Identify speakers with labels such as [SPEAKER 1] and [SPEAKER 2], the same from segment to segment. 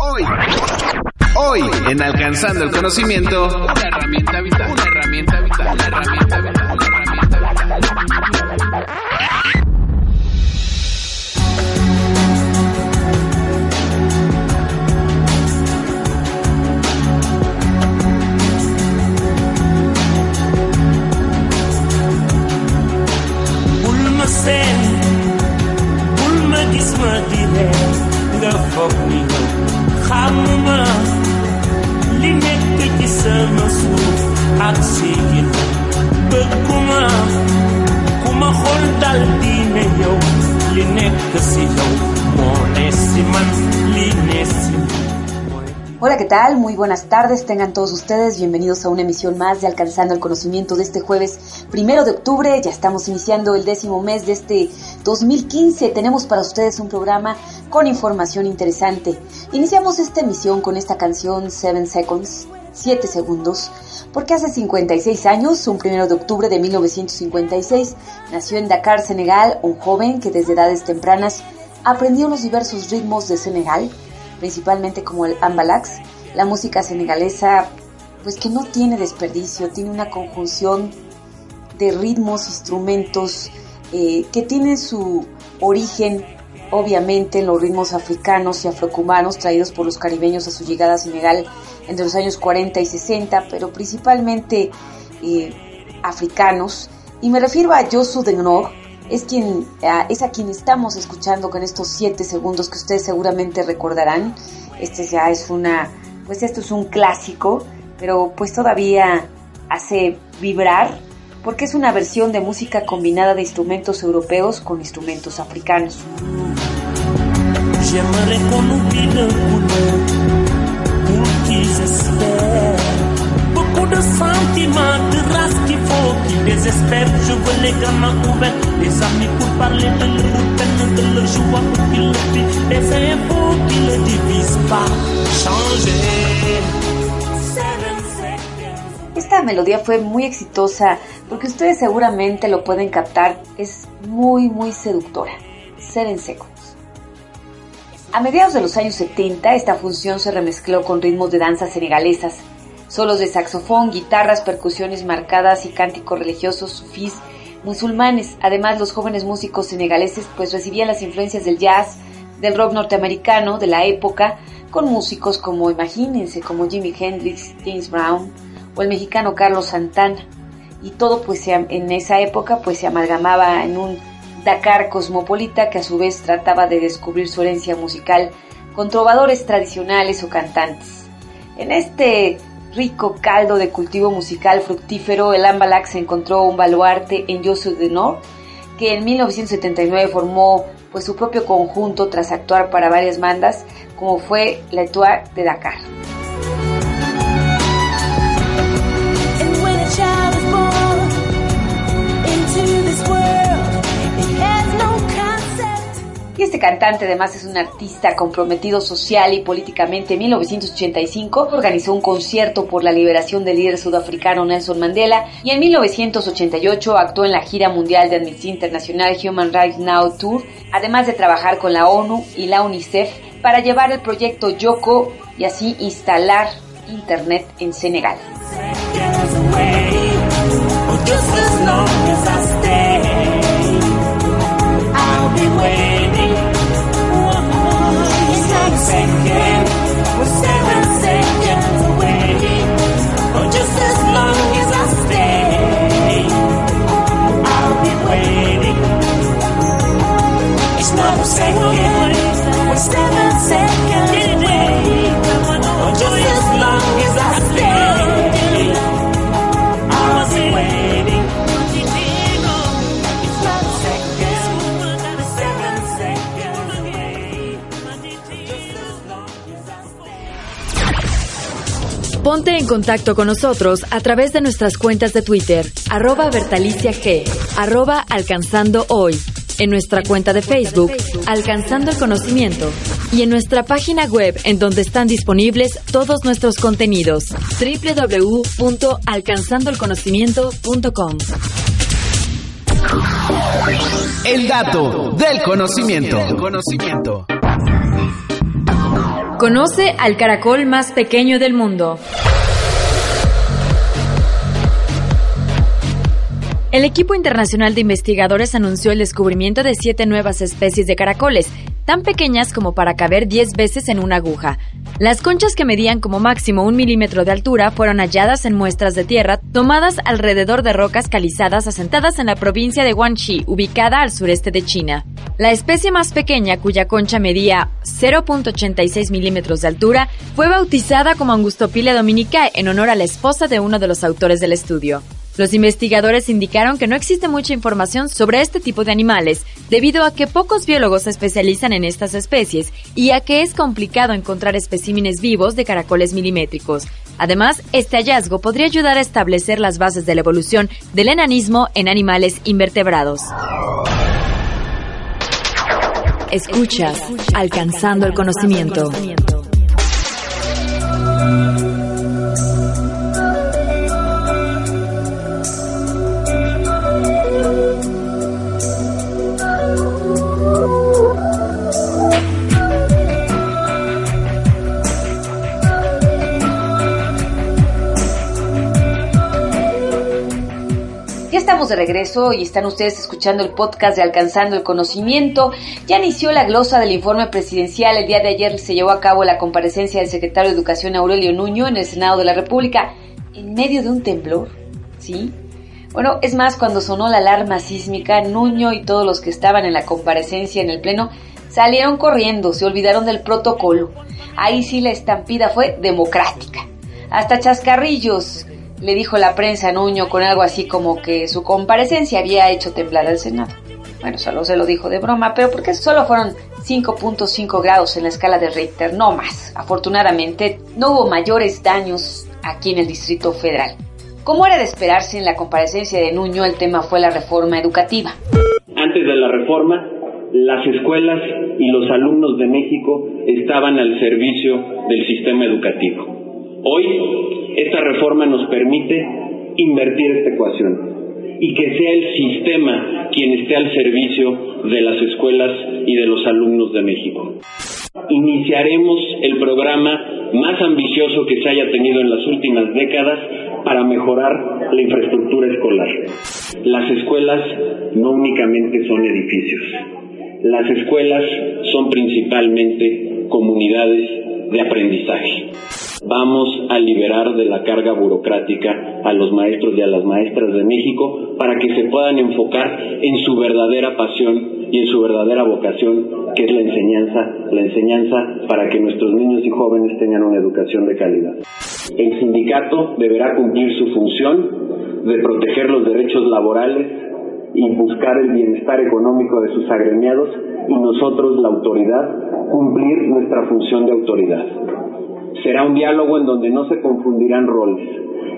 [SPEAKER 1] Hoy, hoy en Alcanzando el Conocimiento, una herramienta vital, una herramienta vital, una herramienta vital, una herramienta vital.
[SPEAKER 2] bul ma seen bul ma gis ma li nekk ci sama suuf ak sigin bëgguma ku ma xool dal di ne yow man si
[SPEAKER 3] Hola, ¿qué tal? Muy buenas tardes, tengan todos ustedes bienvenidos a una emisión más de Alcanzando el Conocimiento de este jueves primero de octubre. Ya estamos iniciando el décimo mes de este 2015. Tenemos para ustedes un programa con información interesante. Iniciamos esta emisión con esta canción Seven Seconds, 7 segundos, porque hace 56 años, un primero de octubre de 1956, nació en Dakar, Senegal, un joven que desde edades tempranas aprendió los diversos ritmos de Senegal principalmente como el ambalax, la música senegalesa, pues que no tiene desperdicio, tiene una conjunción de ritmos, instrumentos, eh, que tienen su origen obviamente en los ritmos africanos y afrocubanos traídos por los caribeños a su llegada a Senegal entre los años 40 y 60, pero principalmente eh, africanos. Y me refiero a Yosu Denor, es quien ah, es a quien estamos escuchando con estos siete segundos que ustedes seguramente recordarán. Este ya es una, pues esto es un clásico, pero pues todavía hace vibrar porque es una versión de música combinada de instrumentos europeos con instrumentos africanos.
[SPEAKER 2] J'aimerais qu'on seconds.
[SPEAKER 3] Esta melodía fue muy exitosa porque ustedes seguramente lo pueden captar, es muy muy seductora. Seven Seconds. A mediados de los años 70, esta función se remezcló con ritmos de danzas senegalesas, solos de saxofón, guitarras, percusiones marcadas y cánticos religiosos sufís musulmanes. Además, los jóvenes músicos senegaleses pues recibían las influencias del jazz, del rock norteamericano de la época, con músicos como, imagínense, como Jimi Hendrix, James Brown o el mexicano Carlos Santana. Y todo pues en esa época pues se amalgamaba en un Dakar cosmopolita que a su vez trataba de descubrir su herencia musical con trovadores tradicionales o cantantes. En este rico caldo de cultivo musical fructífero, el Ambalax encontró un baluarte en Yosu de Nord, que en 1979 formó pues su propio conjunto tras actuar para varias bandas, como fue la Etoile de Dakar. Este cantante además es un artista comprometido social y políticamente. En 1985 organizó un concierto por la liberación del líder sudafricano Nelson Mandela y en 1988 actuó en la gira mundial de Amnistía Internacional Human Rights Now Tour, además de trabajar con la ONU y la UNICEF para llevar el proyecto Yoko y así instalar Internet en Senegal.
[SPEAKER 2] Second, we're seven seconds away. Oh, just as long as I stay, I'll be waiting. It's not we're seconds
[SPEAKER 4] Ponte en contacto con nosotros a través de nuestras cuentas de Twitter, arroba Bertalicia G, arroba Alcanzando Hoy, en nuestra cuenta de Facebook, Alcanzando el Conocimiento, y en nuestra página web en donde están disponibles todos nuestros contenidos, www.alcanzandoelconocimiento.com.
[SPEAKER 1] El dato del conocimiento. Del conocimiento.
[SPEAKER 4] Conoce al caracol más pequeño del mundo. El equipo internacional de investigadores anunció el descubrimiento de siete nuevas especies de caracoles, tan pequeñas como para caber 10 veces en una aguja. Las conchas que medían como máximo un milímetro de altura fueron halladas en muestras de tierra tomadas alrededor de rocas calizadas asentadas en la provincia de Guangxi, ubicada al sureste de China. La especie más pequeña, cuya concha medía 0.86 milímetros de altura, fue bautizada como Angustopile dominicae en honor a la esposa de uno de los autores del estudio. Los investigadores indicaron que no existe mucha información sobre este tipo de animales, debido a que pocos biólogos se especializan en estas especies y a que es complicado encontrar especímenes vivos de caracoles milimétricos. Además, este hallazgo podría ayudar a establecer las bases de la evolución del enanismo en animales invertebrados. Escuchas, alcanzando el conocimiento.
[SPEAKER 3] Ya estamos de regreso y están ustedes escuchando el podcast de Alcanzando el Conocimiento. Ya inició la glosa del informe presidencial. El día de ayer se llevó a cabo la comparecencia del secretario de Educación Aurelio Nuño en el Senado de la República en medio de un temblor. ¿Sí? Bueno, es más, cuando sonó la alarma sísmica, Nuño y todos los que estaban en la comparecencia en el Pleno salieron corriendo, se olvidaron del protocolo. Ahí sí la estampida fue democrática. Hasta chascarrillos le dijo la prensa a Nuño con algo así como que su comparecencia había hecho temblar al Senado. Bueno, solo se lo dijo de broma, pero porque solo fueron 5.5 grados en la escala de Richter, no más. Afortunadamente, no hubo mayores daños aquí en el Distrito Federal. Como era de esperarse en la comparecencia de Nuño, el tema fue la reforma educativa.
[SPEAKER 5] Antes de la reforma, las escuelas y los alumnos de México estaban al servicio del sistema educativo. Hoy, esta reforma nos permite invertir esta ecuación y que sea el sistema quien esté al servicio de las escuelas y de los alumnos de México. Iniciaremos el programa más ambicioso que se haya tenido en las últimas décadas para mejorar la infraestructura escolar. Las escuelas no únicamente son edificios, las escuelas son principalmente comunidades de aprendizaje. Vamos a liberar de la carga burocrática a los maestros y a las maestras de México para que se puedan enfocar en su verdadera pasión y en su verdadera vocación, que es la enseñanza, la enseñanza para que nuestros niños y jóvenes tengan una educación de calidad. El sindicato deberá cumplir su función de proteger los derechos laborales y buscar el bienestar económico de sus agremiados y nosotros, la autoridad, cumplir nuestra función de autoridad. Será un diálogo en donde no se confundirán roles.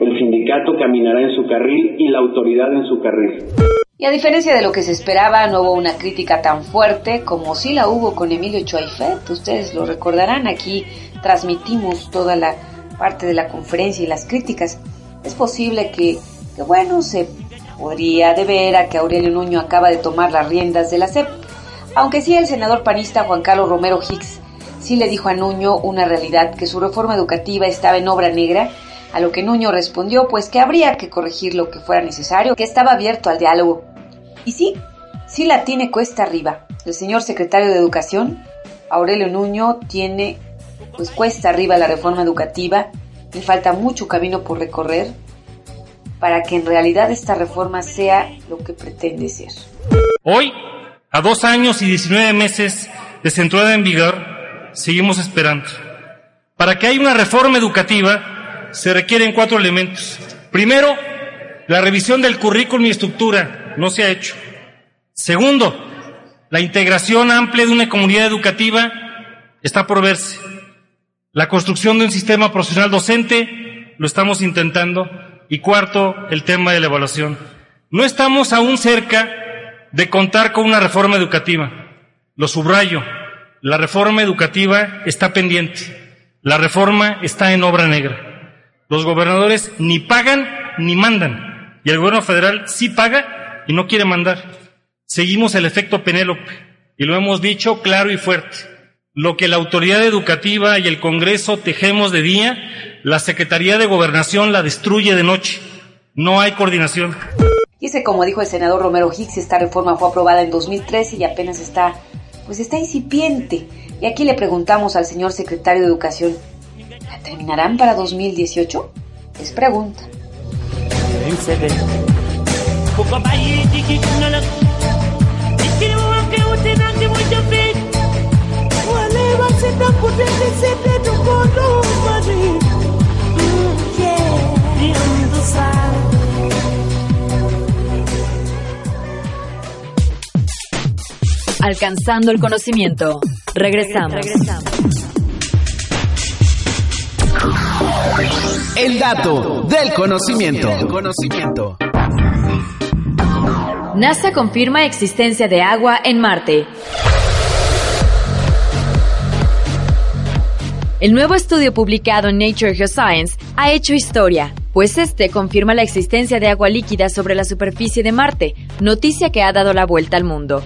[SPEAKER 5] El sindicato caminará en su carril y la autoridad en su carril.
[SPEAKER 3] Y a diferencia de lo que se esperaba, no hubo una crítica tan fuerte como sí la hubo con Emilio Choifet. Ustedes lo recordarán, aquí transmitimos toda la parte de la conferencia y las críticas. Es posible que, que bueno, se podría deber a que Aurelio Nuño acaba de tomar las riendas de la CEP. Aunque sí el senador panista Juan Carlos Romero Hicks sí le dijo a Nuño una realidad, que su reforma educativa estaba en obra negra, a lo que Nuño respondió pues que habría que corregir lo que fuera necesario, que estaba abierto al diálogo. Y sí, sí la tiene cuesta arriba. El señor secretario de Educación, Aurelio Nuño, tiene pues cuesta arriba la reforma educativa y falta mucho camino por recorrer para que en realidad esta reforma sea lo que pretende ser.
[SPEAKER 6] Hoy, a dos años y 19 meses de su en vigor, seguimos esperando. Para que haya una reforma educativa se requieren cuatro elementos. Primero, la revisión del currículum y estructura no se ha hecho. Segundo, la integración amplia de una comunidad educativa está por verse. La construcción de un sistema profesional docente lo estamos intentando. Y cuarto, el tema de la evaluación. No estamos aún cerca de contar con una reforma educativa. Lo subrayo. La reforma educativa está pendiente. La reforma está en obra negra. Los gobernadores ni pagan ni mandan. Y el gobierno federal sí paga y no quiere mandar. Seguimos el efecto Penélope. Y lo hemos dicho claro y fuerte. Lo que la autoridad educativa y el Congreso tejemos de día, la Secretaría de Gobernación la destruye de noche. No hay coordinación.
[SPEAKER 3] Y ese, como dijo el senador Romero Hicks, esta reforma fue aprobada en 2013 y apenas está, pues está incipiente. Y aquí le preguntamos al señor secretario de Educación, ¿la terminarán para 2018? Es pregunta.
[SPEAKER 4] Alcanzando el conocimiento. Regresamos.
[SPEAKER 1] El dato del conocimiento. conocimiento.
[SPEAKER 4] NASA confirma existencia de agua en Marte. El nuevo estudio publicado en Nature Geoscience ha hecho historia, pues este confirma la existencia de agua líquida sobre la superficie de Marte, noticia que ha dado la vuelta al mundo.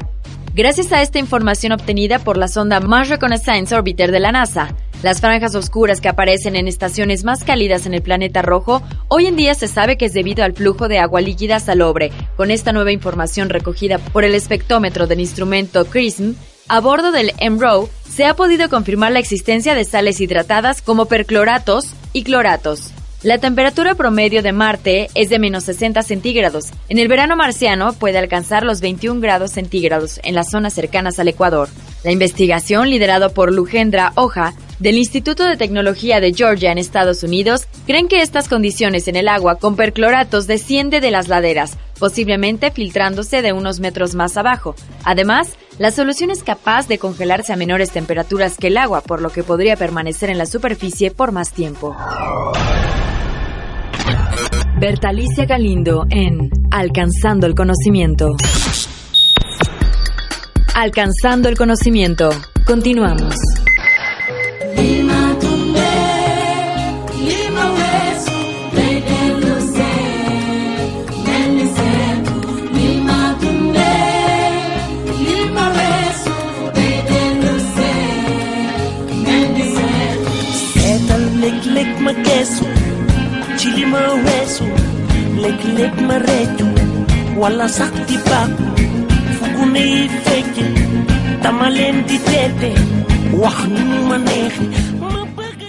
[SPEAKER 4] Gracias a esta información obtenida por la sonda Mars Reconnaissance Orbiter de la NASA, las franjas oscuras que aparecen en estaciones más cálidas en el planeta rojo, hoy en día se sabe que es debido al flujo de agua líquida salobre. Con esta nueva información recogida por el espectrómetro del instrumento CRISM, a bordo del MRO se ha podido confirmar la existencia de sales hidratadas como percloratos y cloratos. La temperatura promedio de Marte es de menos 60 centígrados. En el verano marciano puede alcanzar los 21 grados centígrados en las zonas cercanas al Ecuador. La investigación, liderada por Lugendra Oja, del Instituto de Tecnología de Georgia en Estados Unidos, creen que estas condiciones en el agua con percloratos desciende de las laderas, posiblemente filtrándose de unos metros más abajo. Además, la solución es capaz de congelarse a menores temperaturas que el agua, por lo que podría permanecer en la superficie por más tiempo. Bertalicia Galindo en Alcanzando el Conocimiento. Alcanzando el Conocimiento. Continuamos.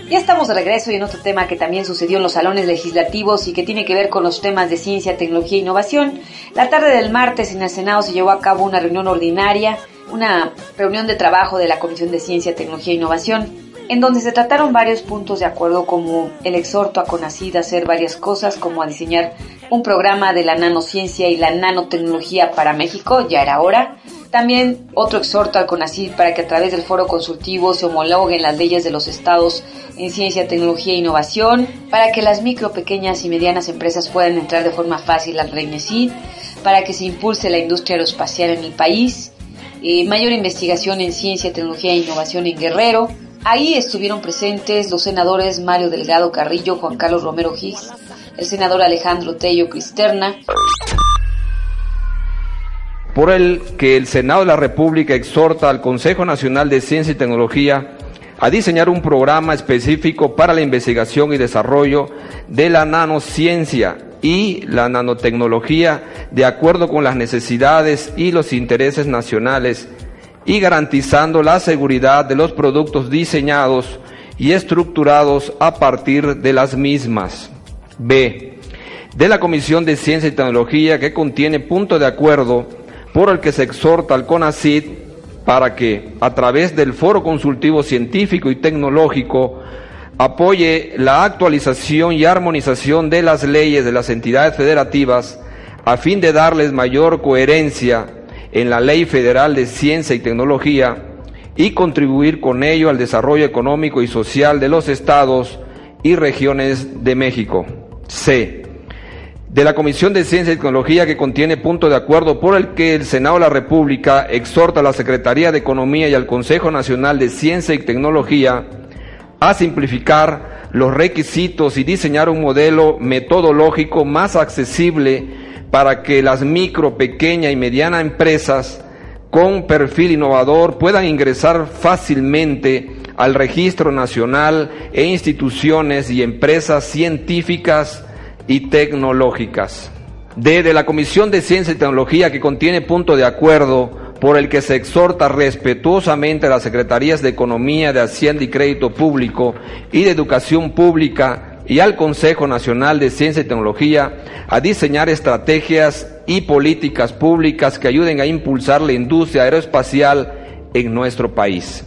[SPEAKER 3] Ya estamos de regreso y en otro tema que también sucedió en los salones legislativos y que tiene que ver con los temas de ciencia, tecnología e innovación. La tarde del martes en el Senado se llevó a cabo una reunión ordinaria, una reunión de trabajo de la Comisión de Ciencia, Tecnología e Innovación, en donde se trataron varios puntos de acuerdo como el exhorto a CONACYT a hacer varias cosas, como a diseñar un programa de la nanociencia y la nanotecnología para México, ya era hora, también otro exhorto al CONACYT para que a través del foro consultivo se homologuen las leyes de los estados en ciencia, tecnología e innovación, para que las micro, pequeñas y medianas empresas puedan entrar de forma fácil al REINESID, para que se impulse la industria aeroespacial en el país, eh, mayor investigación en ciencia, tecnología e innovación en Guerrero. Ahí estuvieron presentes los senadores Mario Delgado Carrillo, Juan Carlos Romero Higgs, el senador Alejandro Tello Cristerna,
[SPEAKER 7] por el que el Senado de la República exhorta al Consejo Nacional de Ciencia y Tecnología a diseñar un programa específico para la investigación y desarrollo de la nanociencia y la nanotecnología de acuerdo con las necesidades y los intereses nacionales y garantizando la seguridad de los productos diseñados y estructurados a partir de las mismas. B. De la Comisión de Ciencia y Tecnología que contiene punto de acuerdo por el que se exhorta al CONACYT para que, a través del Foro Consultivo Científico y Tecnológico, apoye la actualización y armonización de las leyes de las entidades federativas a fin de darles mayor coherencia en la Ley Federal de Ciencia y Tecnología y contribuir con ello al desarrollo económico y social de los estados y regiones de México. C de la Comisión de Ciencia y Tecnología que contiene punto de acuerdo por el que el Senado de la República exhorta a la Secretaría de Economía y al Consejo Nacional de Ciencia y Tecnología a simplificar los requisitos y diseñar un modelo metodológico más accesible para que las micro, pequeña y mediana empresas con perfil innovador puedan ingresar fácilmente al Registro Nacional e instituciones y empresas científicas y tecnológicas. D. De la Comisión de Ciencia y Tecnología que contiene punto de acuerdo por el que se exhorta respetuosamente a las Secretarías de Economía, de Hacienda y Crédito Público y de Educación Pública y al Consejo Nacional de Ciencia y Tecnología a diseñar estrategias y políticas públicas que ayuden a impulsar la industria aeroespacial en nuestro país.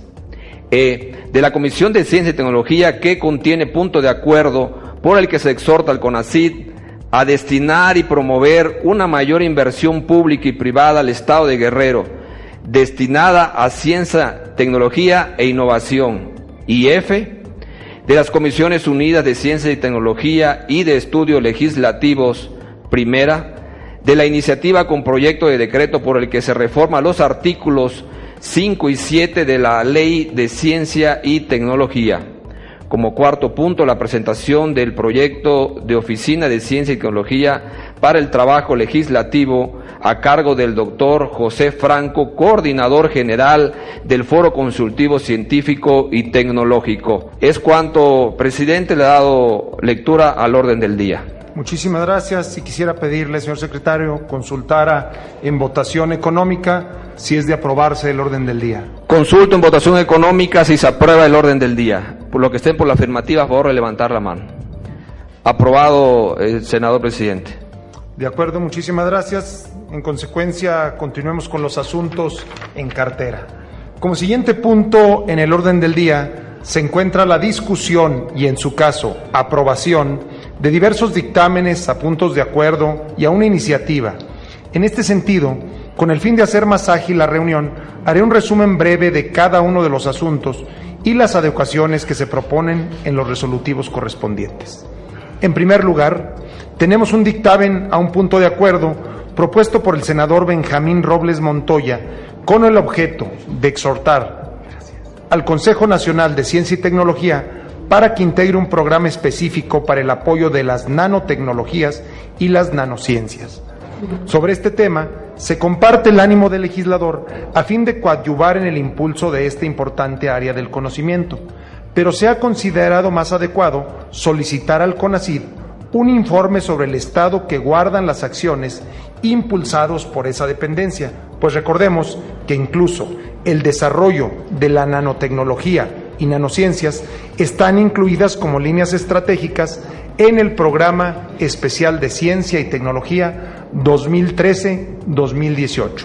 [SPEAKER 7] E. De la Comisión de Ciencia y Tecnología que contiene punto de acuerdo por el que se exhorta al CONACID a destinar y promover una mayor inversión pública y privada al Estado de Guerrero, destinada a ciencia, tecnología e innovación. Y F, de las Comisiones Unidas de Ciencia y Tecnología y de Estudios Legislativos, primera, de la iniciativa con proyecto de decreto por el que se reforma los artículos 5 y 7 de la Ley de Ciencia y Tecnología. Como cuarto punto, la presentación del proyecto de Oficina de Ciencia y Tecnología para el Trabajo Legislativo a cargo del doctor José Franco, coordinador general del Foro Consultivo Científico y Tecnológico. Es cuanto, presidente, le ha dado lectura al orden del día.
[SPEAKER 8] Muchísimas gracias. Y quisiera pedirle, señor secretario, consultara en votación económica si es de aprobarse el orden del día.
[SPEAKER 7] Consulto en votación económica si se aprueba el orden del día. Por lo que estén por la afirmativa, a favor de levantar la mano. Aprobado, el senador presidente.
[SPEAKER 8] De acuerdo, muchísimas gracias. En consecuencia, continuemos con los asuntos en cartera. Como siguiente punto en el orden del día se encuentra la discusión y, en su caso, aprobación de diversos dictámenes a puntos de acuerdo y a una iniciativa. En este sentido, con el fin de hacer más ágil la reunión, haré un resumen breve de cada uno de los asuntos y las adecuaciones que se proponen en los resolutivos correspondientes. En primer lugar, tenemos un dictamen a un punto de acuerdo propuesto por el senador Benjamín Robles Montoya con el objeto de exhortar al Consejo Nacional de Ciencia y Tecnología para que integre un programa específico para el apoyo de las nanotecnologías y las nanociencias. Sobre este tema, se comparte el ánimo del legislador a fin de coadyuvar en el impulso de esta importante área del conocimiento, pero se ha considerado más adecuado solicitar al CONACID un informe sobre el estado que guardan las acciones impulsados por esa dependencia, pues recordemos que incluso el desarrollo de la nanotecnología y nanociencias están incluidas como líneas estratégicas en el Programa Especial de Ciencia y Tecnología 2013-2018.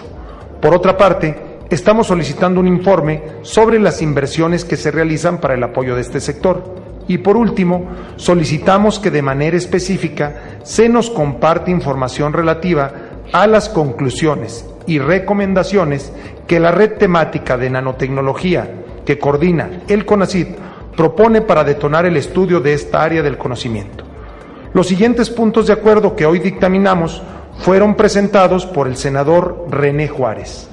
[SPEAKER 8] Por otra parte, estamos solicitando un informe sobre las inversiones que se realizan para el apoyo de este sector. Y por último, solicitamos que de manera específica se nos comparte información relativa a las conclusiones y recomendaciones que la red temática de nanotecnología que coordina el CONACID propone para detonar el estudio de esta área del conocimiento. Los siguientes puntos de acuerdo que hoy dictaminamos fueron presentados por el senador René Juárez.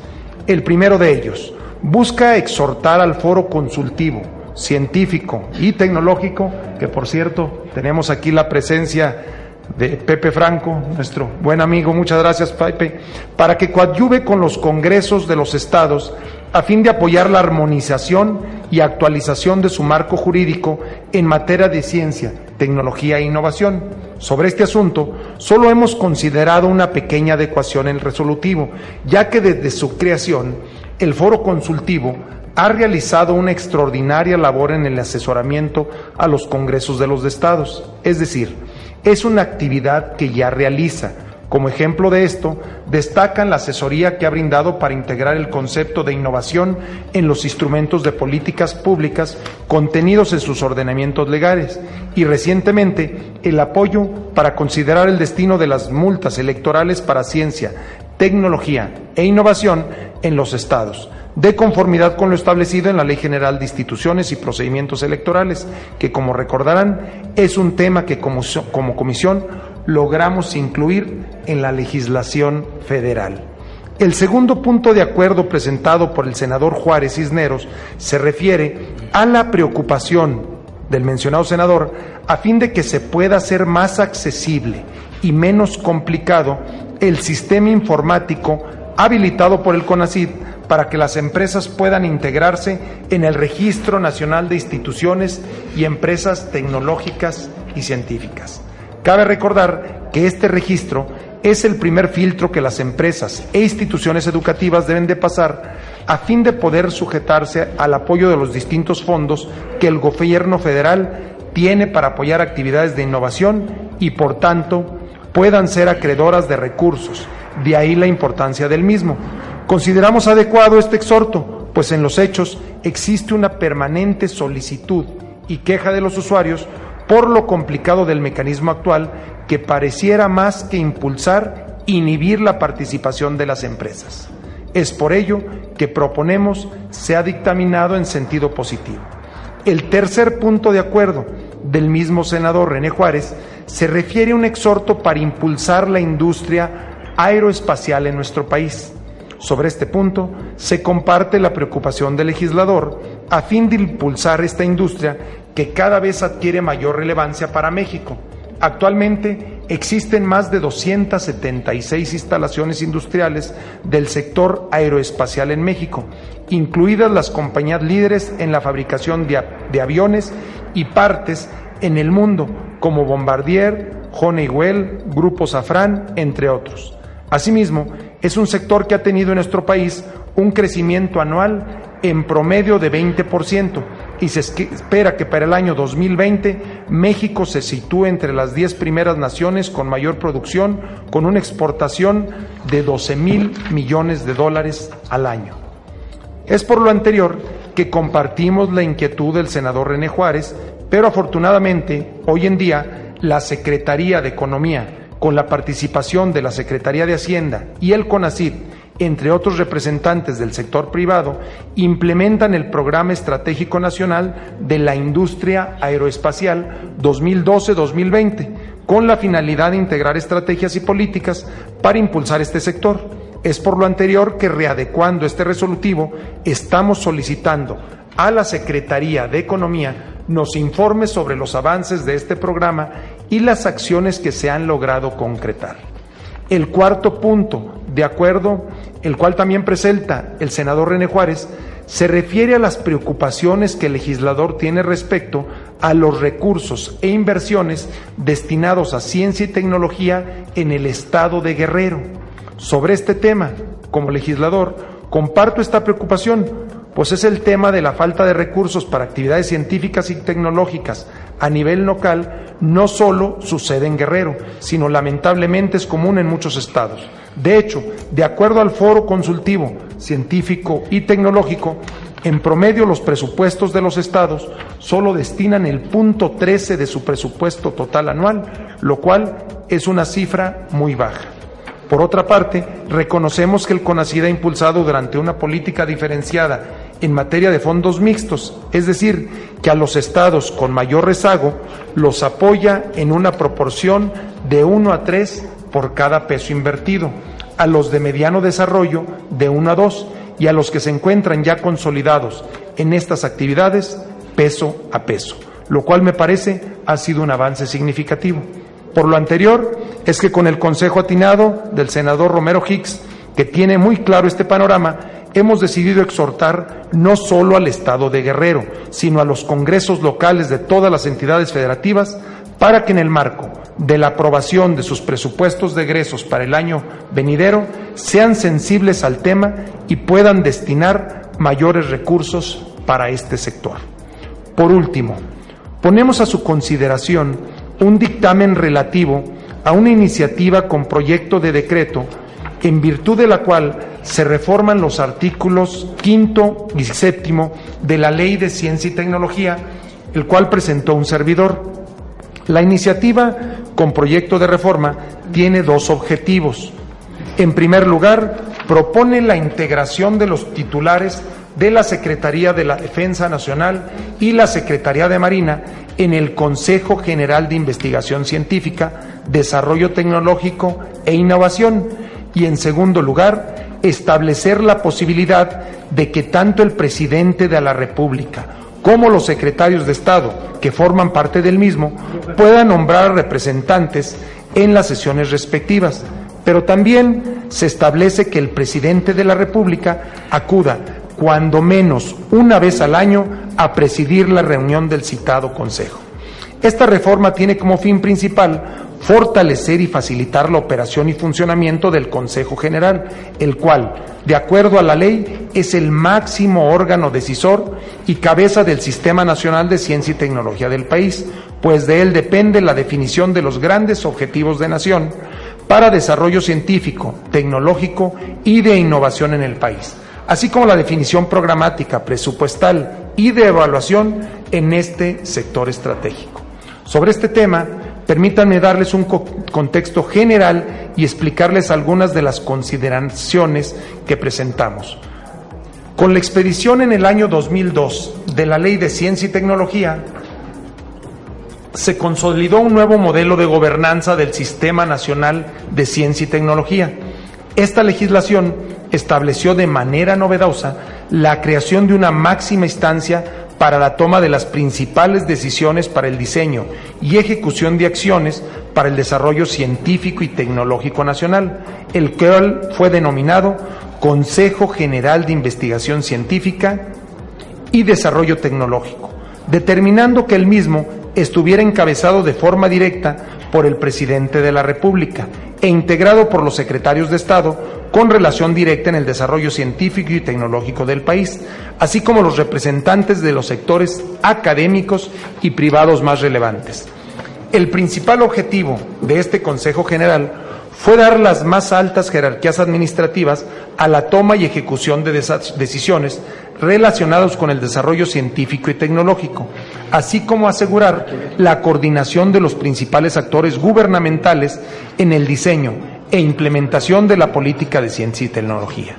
[SPEAKER 8] El primero de ellos busca exhortar al foro consultivo, científico y tecnológico, que por cierto tenemos aquí la presencia de Pepe Franco, nuestro buen amigo, muchas gracias Pepe, para que coadyuve con los congresos de los estados a fin de apoyar la armonización y actualización de su marco jurídico en materia de ciencia, tecnología e innovación. Sobre este asunto, solo hemos considerado una pequeña adecuación en el resolutivo, ya que desde su creación, el foro consultivo ha realizado una extraordinaria labor en el asesoramiento a los congresos de los estados, es decir, es una actividad que ya realiza. Como ejemplo de esto, destacan la asesoría que ha brindado para integrar el concepto de innovación en los instrumentos de políticas públicas contenidos en sus ordenamientos legales y recientemente el apoyo para considerar el destino de las multas electorales para ciencia, tecnología e innovación en los estados de conformidad con lo establecido en la Ley General de Instituciones y Procedimientos Electorales, que como recordarán es un tema que como, como comisión logramos incluir en la legislación federal. El segundo punto de acuerdo presentado por el senador Juárez Cisneros se refiere a la preocupación del mencionado senador a fin de que se pueda hacer más accesible y menos complicado el sistema informático habilitado por el CONACID para que las empresas puedan integrarse en el Registro Nacional de Instituciones y Empresas Tecnológicas y Científicas. Cabe recordar que este registro es el primer filtro que las empresas e instituciones educativas deben de pasar a fin de poder sujetarse al apoyo de los distintos fondos que el gobierno federal tiene para apoyar actividades de innovación y, por tanto, puedan ser acreedoras de recursos. De ahí la importancia del mismo. Consideramos adecuado este exhorto, pues en los hechos existe una permanente solicitud y queja de los usuarios por lo complicado del mecanismo actual que pareciera más que impulsar, inhibir la participación de las empresas. Es por ello que proponemos sea dictaminado en sentido positivo. El tercer punto de acuerdo del mismo senador René Juárez se refiere a un exhorto para impulsar la industria aeroespacial en nuestro país. Sobre este punto se comparte la preocupación del legislador a fin de impulsar esta industria que cada vez adquiere mayor relevancia para México. Actualmente existen más de 276 instalaciones industriales del sector aeroespacial en México, incluidas las compañías líderes en la fabricación de, aviones y partes en el mundo, como Bombardier, Honeywell, Grupo Safran, entre otros. Asimismo, es un sector que ha tenido en nuestro país un crecimiento anual en promedio de 20% y se espera que para el año 2020 México se sitúe entre las 10 primeras naciones con mayor producción, con una exportación de 12 mil millones de dólares al año. Es por lo anterior que compartimos la inquietud del senador René Juárez, pero afortunadamente hoy en día la Secretaría de Economía, con la participación de la Secretaría de Hacienda y el CONACYT, entre otros representantes del sector privado, implementan el Programa Estratégico Nacional de la Industria Aeroespacial 2012-2020, con la finalidad de integrar estrategias y políticas para impulsar este sector. Es por lo anterior que, readecuando este resolutivo, estamos solicitando a la Secretaría de Economía nos informe sobre los avances de este programa y las acciones que se han logrado concretar. El cuarto punto, de acuerdo, el cual también presenta el senador René Juárez, se refiere a las preocupaciones que el legislador tiene respecto a los recursos e inversiones destinados a ciencia y tecnología en el estado de Guerrero. Sobre este tema, como legislador, comparto esta preocupación, pues es el tema de la falta de recursos para actividades científicas y tecnológicas a nivel local, no solo sucede en Guerrero, sino lamentablemente es común en muchos estados. De hecho, de acuerdo al Foro Consultivo Científico y Tecnológico, en promedio los presupuestos de los estados solo destinan el punto 13 de su presupuesto total anual, lo cual es una cifra muy baja. Por otra parte, reconocemos que el CONACID ha impulsado durante una política diferenciada en materia de fondos mixtos, es decir, que a los estados con mayor rezago los apoya en una proporción de 1 a 3 por cada peso invertido, a los de mediano desarrollo de 1 a 2 y a los que se encuentran ya consolidados en estas actividades peso a peso, lo cual me parece ha sido un avance significativo. Por lo anterior, es que con el consejo atinado del senador Romero Hicks, que tiene muy claro este panorama, hemos decidido exhortar no solo al Estado de Guerrero, sino a los congresos locales de todas las entidades federativas para que en el marco de la aprobación de sus presupuestos de egresos para el año venidero sean sensibles al tema y puedan destinar mayores recursos para este sector. Por último, ponemos a su consideración un dictamen relativo a una iniciativa con proyecto de decreto en virtud de la cual se reforman los artículos quinto y séptimo de la Ley de Ciencia y Tecnología, el cual presentó un servidor. La iniciativa con proyecto de reforma tiene dos objetivos. En primer lugar, propone la integración de los titulares de la Secretaría de la Defensa Nacional y la Secretaría de Marina en el Consejo General de Investigación Científica, Desarrollo Tecnológico e Innovación y, en segundo lugar, establecer la posibilidad de que tanto el presidente de la República como los secretarios de Estado que forman parte del mismo puedan nombrar representantes en las sesiones respectivas, pero también se establece que el presidente de la República acuda cuando menos una vez al año a presidir la reunión del citado Consejo. Esta reforma tiene como fin principal fortalecer y facilitar la operación y funcionamiento del Consejo General, el cual, de acuerdo a la ley, es el máximo órgano decisor y cabeza del Sistema Nacional de Ciencia y Tecnología del país, pues de él depende la definición de los grandes objetivos de nación para desarrollo científico, tecnológico y de innovación en el país, así como la definición programática, presupuestal y de evaluación en este sector estratégico. Sobre este tema, permítanme darles un co- contexto general y explicarles algunas de las consideraciones que presentamos. Con la expedición en el año 2002 de la Ley de Ciencia y Tecnología, se consolidó un nuevo modelo de gobernanza del Sistema Nacional de Ciencia y Tecnología. Esta legislación estableció de manera novedosa la creación de una máxima instancia para la toma de las principales decisiones para el diseño y ejecución de acciones para el desarrollo científico y tecnológico nacional, el cual fue denominado Consejo General de Investigación Científica y Desarrollo Tecnológico, determinando que el mismo estuviera encabezado de forma directa por el presidente de la República e integrado por los secretarios de Estado con relación directa en el desarrollo científico y tecnológico del país, así como los representantes de los sectores académicos y privados más relevantes. El principal objetivo de este Consejo General fue dar las más altas jerarquías administrativas a la toma y ejecución de decisiones relacionadas con el desarrollo científico y tecnológico, así como asegurar la coordinación de los principales actores gubernamentales en el diseño e implementación de la política de ciencia y tecnología.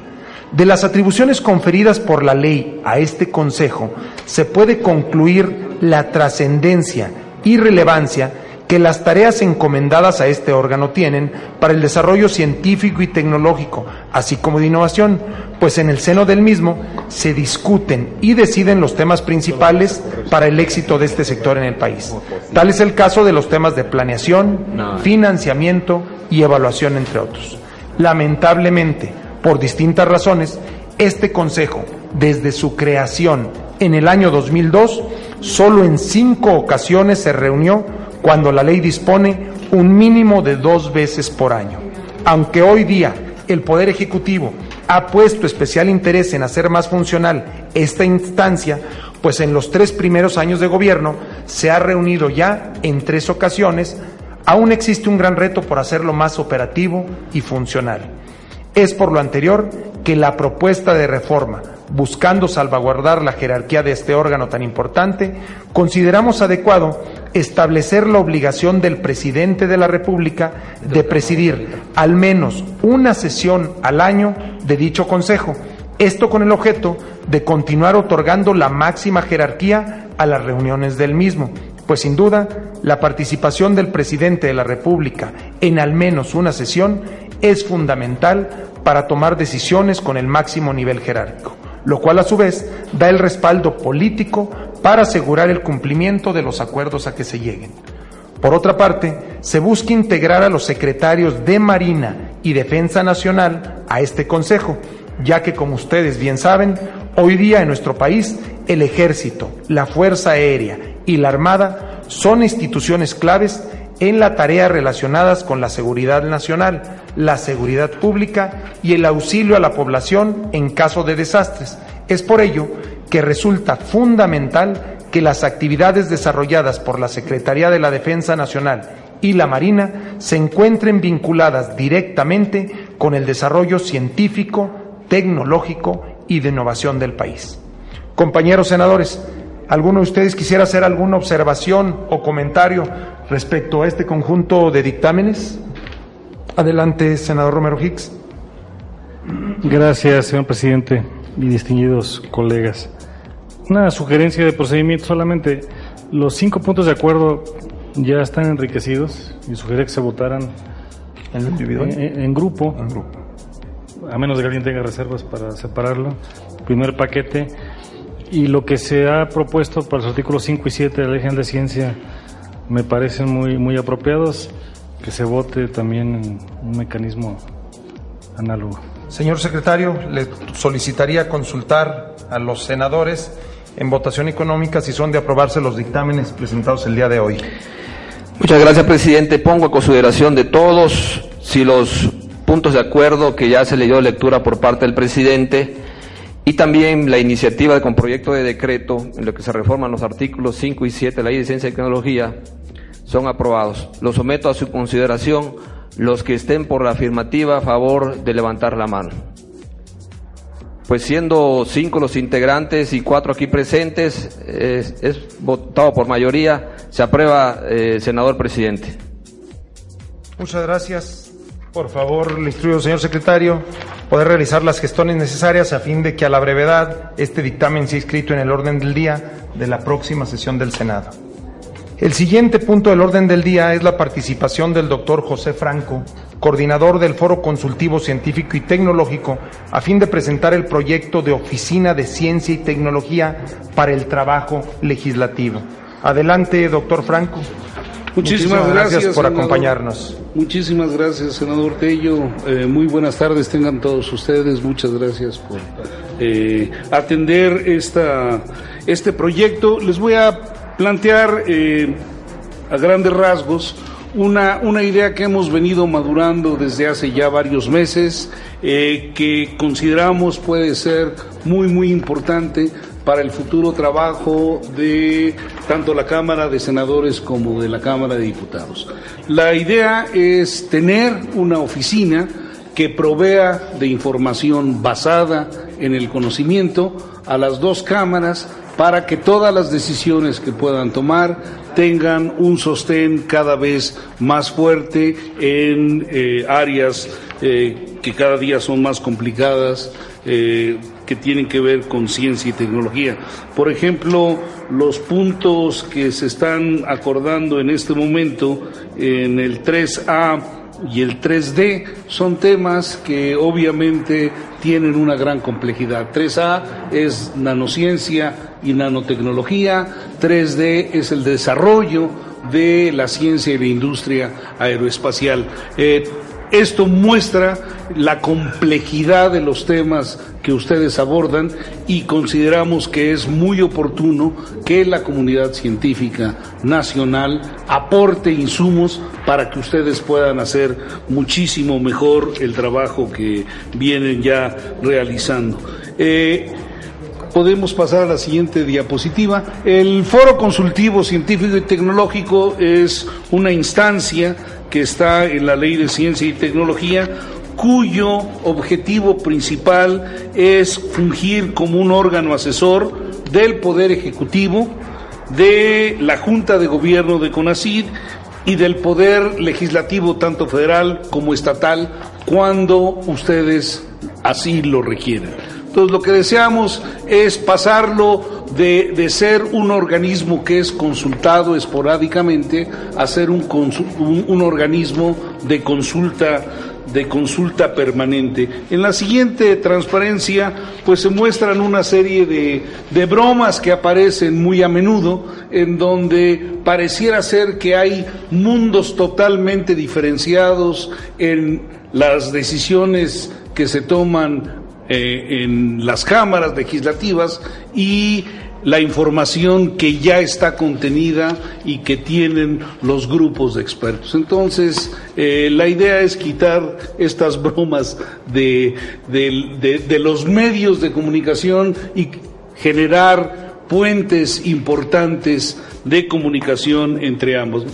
[SPEAKER 8] De las atribuciones conferidas por la ley a este Consejo, se puede concluir la trascendencia y relevancia que las tareas encomendadas a este órgano tienen para el desarrollo científico y tecnológico, así como de innovación, pues en el seno del mismo se discuten y deciden los temas principales para el éxito de este sector en el país. Tal es el caso de los temas de planeación, financiamiento y evaluación, entre otros. Lamentablemente, por distintas razones, este Consejo, desde su creación en el año 2002, solo en cinco ocasiones se reunió cuando la ley dispone un mínimo de dos veces por año. Aunque hoy día el Poder Ejecutivo ha puesto especial interés en hacer más funcional esta instancia, pues en los tres primeros años de gobierno se ha reunido ya en tres ocasiones, aún existe un gran reto por hacerlo más operativo y funcional. Es por lo anterior que la propuesta de reforma, buscando salvaguardar la jerarquía de este órgano tan importante, consideramos adecuado establecer la obligación del presidente de la República de presidir al menos una sesión al año de dicho Consejo, esto con el objeto de continuar otorgando la máxima jerarquía a las reuniones del mismo, pues sin duda la participación del presidente de la República en al menos una sesión es fundamental para tomar decisiones con el máximo nivel jerárquico, lo cual a su vez da el respaldo político para asegurar el cumplimiento de los acuerdos a que se lleguen. Por otra parte, se busca integrar a los secretarios de Marina y Defensa Nacional a este Consejo, ya que, como ustedes bien saben, hoy día en nuestro país el Ejército, la Fuerza Aérea y la Armada son instituciones claves en la tarea relacionadas con la seguridad nacional, la seguridad pública y el auxilio a la población en caso de desastres. Es por ello que resulta fundamental que las actividades desarrolladas por la Secretaría de la Defensa Nacional y la Marina se encuentren vinculadas directamente con el desarrollo científico, tecnológico y de innovación del país. Compañeros senadores, ¿alguno de ustedes quisiera hacer alguna observación o comentario respecto a este conjunto de dictámenes? Adelante, senador Romero Hicks.
[SPEAKER 6] Gracias, señor presidente y distinguidos colegas. Una sugerencia de procedimiento solamente. Los cinco puntos de acuerdo ya están enriquecidos y sugería que se votaran
[SPEAKER 8] ¿En individual?
[SPEAKER 6] en, en grupo,
[SPEAKER 8] En grupo.
[SPEAKER 6] a menos de que alguien tenga reservas para separarlo. Primer paquete. Y lo que se ha propuesto para los artículos 5 y 7 de la Ley General de Ciencia me parecen muy, muy apropiados. que se vote también en un mecanismo análogo.
[SPEAKER 8] Señor secretario, le solicitaría consultar a los senadores en votación económica si son de aprobarse los dictámenes presentados el día de hoy.
[SPEAKER 7] Muchas gracias, presidente. Pongo a consideración de todos si los puntos de acuerdo que ya se le dio lectura por parte del presidente y también la iniciativa con proyecto de decreto en lo que se reforman los artículos 5 y 7 de la Ley de Ciencia y Tecnología son aprobados. Los someto a su consideración los que estén por la afirmativa a favor de levantar la mano. Pues siendo cinco los integrantes y cuatro aquí presentes, es, votado por mayoría, se aprueba, eh, senador presidente.
[SPEAKER 8] Muchas gracias. Por favor, le instruyo, señor secretario, poder realizar las gestiones necesarias a fin de que a la brevedad este dictamen sea inscrito en el orden del día de la próxima sesión del Senado. El siguiente punto del orden del día es la participación del doctor José Franco, coordinador del Foro Consultivo Científico y Tecnológico, a fin de presentar el proyecto de Oficina de Ciencia y Tecnología para el Trabajo Legislativo. Adelante, doctor Franco.
[SPEAKER 9] Muchísimas, gracias,
[SPEAKER 8] por
[SPEAKER 9] senador.
[SPEAKER 8] acompañarnos.
[SPEAKER 9] Muchísimas gracias, senador Tello. Eh, muy buenas tardes tengan todos ustedes. Muchas gracias por eh, atender esta, este proyecto. Les voy a plantear eh, a grandes rasgos una, una idea que hemos venido madurando desde hace ya varios meses, que consideramos puede ser muy, muy importante para el futuro trabajo de tanto la Cámara de Senadores como de la Cámara de Diputados. La idea es tener una oficina que provea de información basada en el conocimiento a las dos cámaras para que todas las decisiones que puedan tomar tengan un sostén cada vez más fuerte en eh, áreas eh, que cada día son más complicadas, eh, que tienen que ver con ciencia y tecnología. Por ejemplo, los puntos que se están acordando en este momento en el 3A y el 3D son temas que obviamente tienen una gran complejidad. 3A es nanociencia y nanotecnología, 3D es el desarrollo de la ciencia y la industria aeroespacial. Eh, esto muestra la complejidad de los temas que ustedes abordan y consideramos que es muy oportuno que la comunidad científica nacional aporte insumos para que ustedes puedan hacer muchísimo mejor el trabajo que vienen ya realizando. Eh, Podemos pasar a la siguiente diapositiva. El Foro Consultivo Científico y Tecnológico es una instancia que está en la Ley de Ciencia y Tecnología cuyo objetivo principal es fungir como un órgano asesor del Poder Ejecutivo, de la Junta de Gobierno de CONACID y del Poder Legislativo, tanto federal como estatal, cuando ustedes así lo requieren. Entonces, lo que deseamos es pasarlo de, de ser un organismo que es consultado esporádicamente a ser un, un organismo de consulta de consulta permanente. En la siguiente transparencia, pues se muestran una serie de, de bromas que aparecen muy a menudo, en donde pareciera ser que hay mundos totalmente diferenciados en las decisiones que se toman eh, en las cámaras legislativas y la información que ya está contenida y que tienen los grupos de expertos. Entonces, eh, la idea es quitar estas bromas de, de- de- de los medios de comunicación y generar puentes importantes de comunicación entre ambos.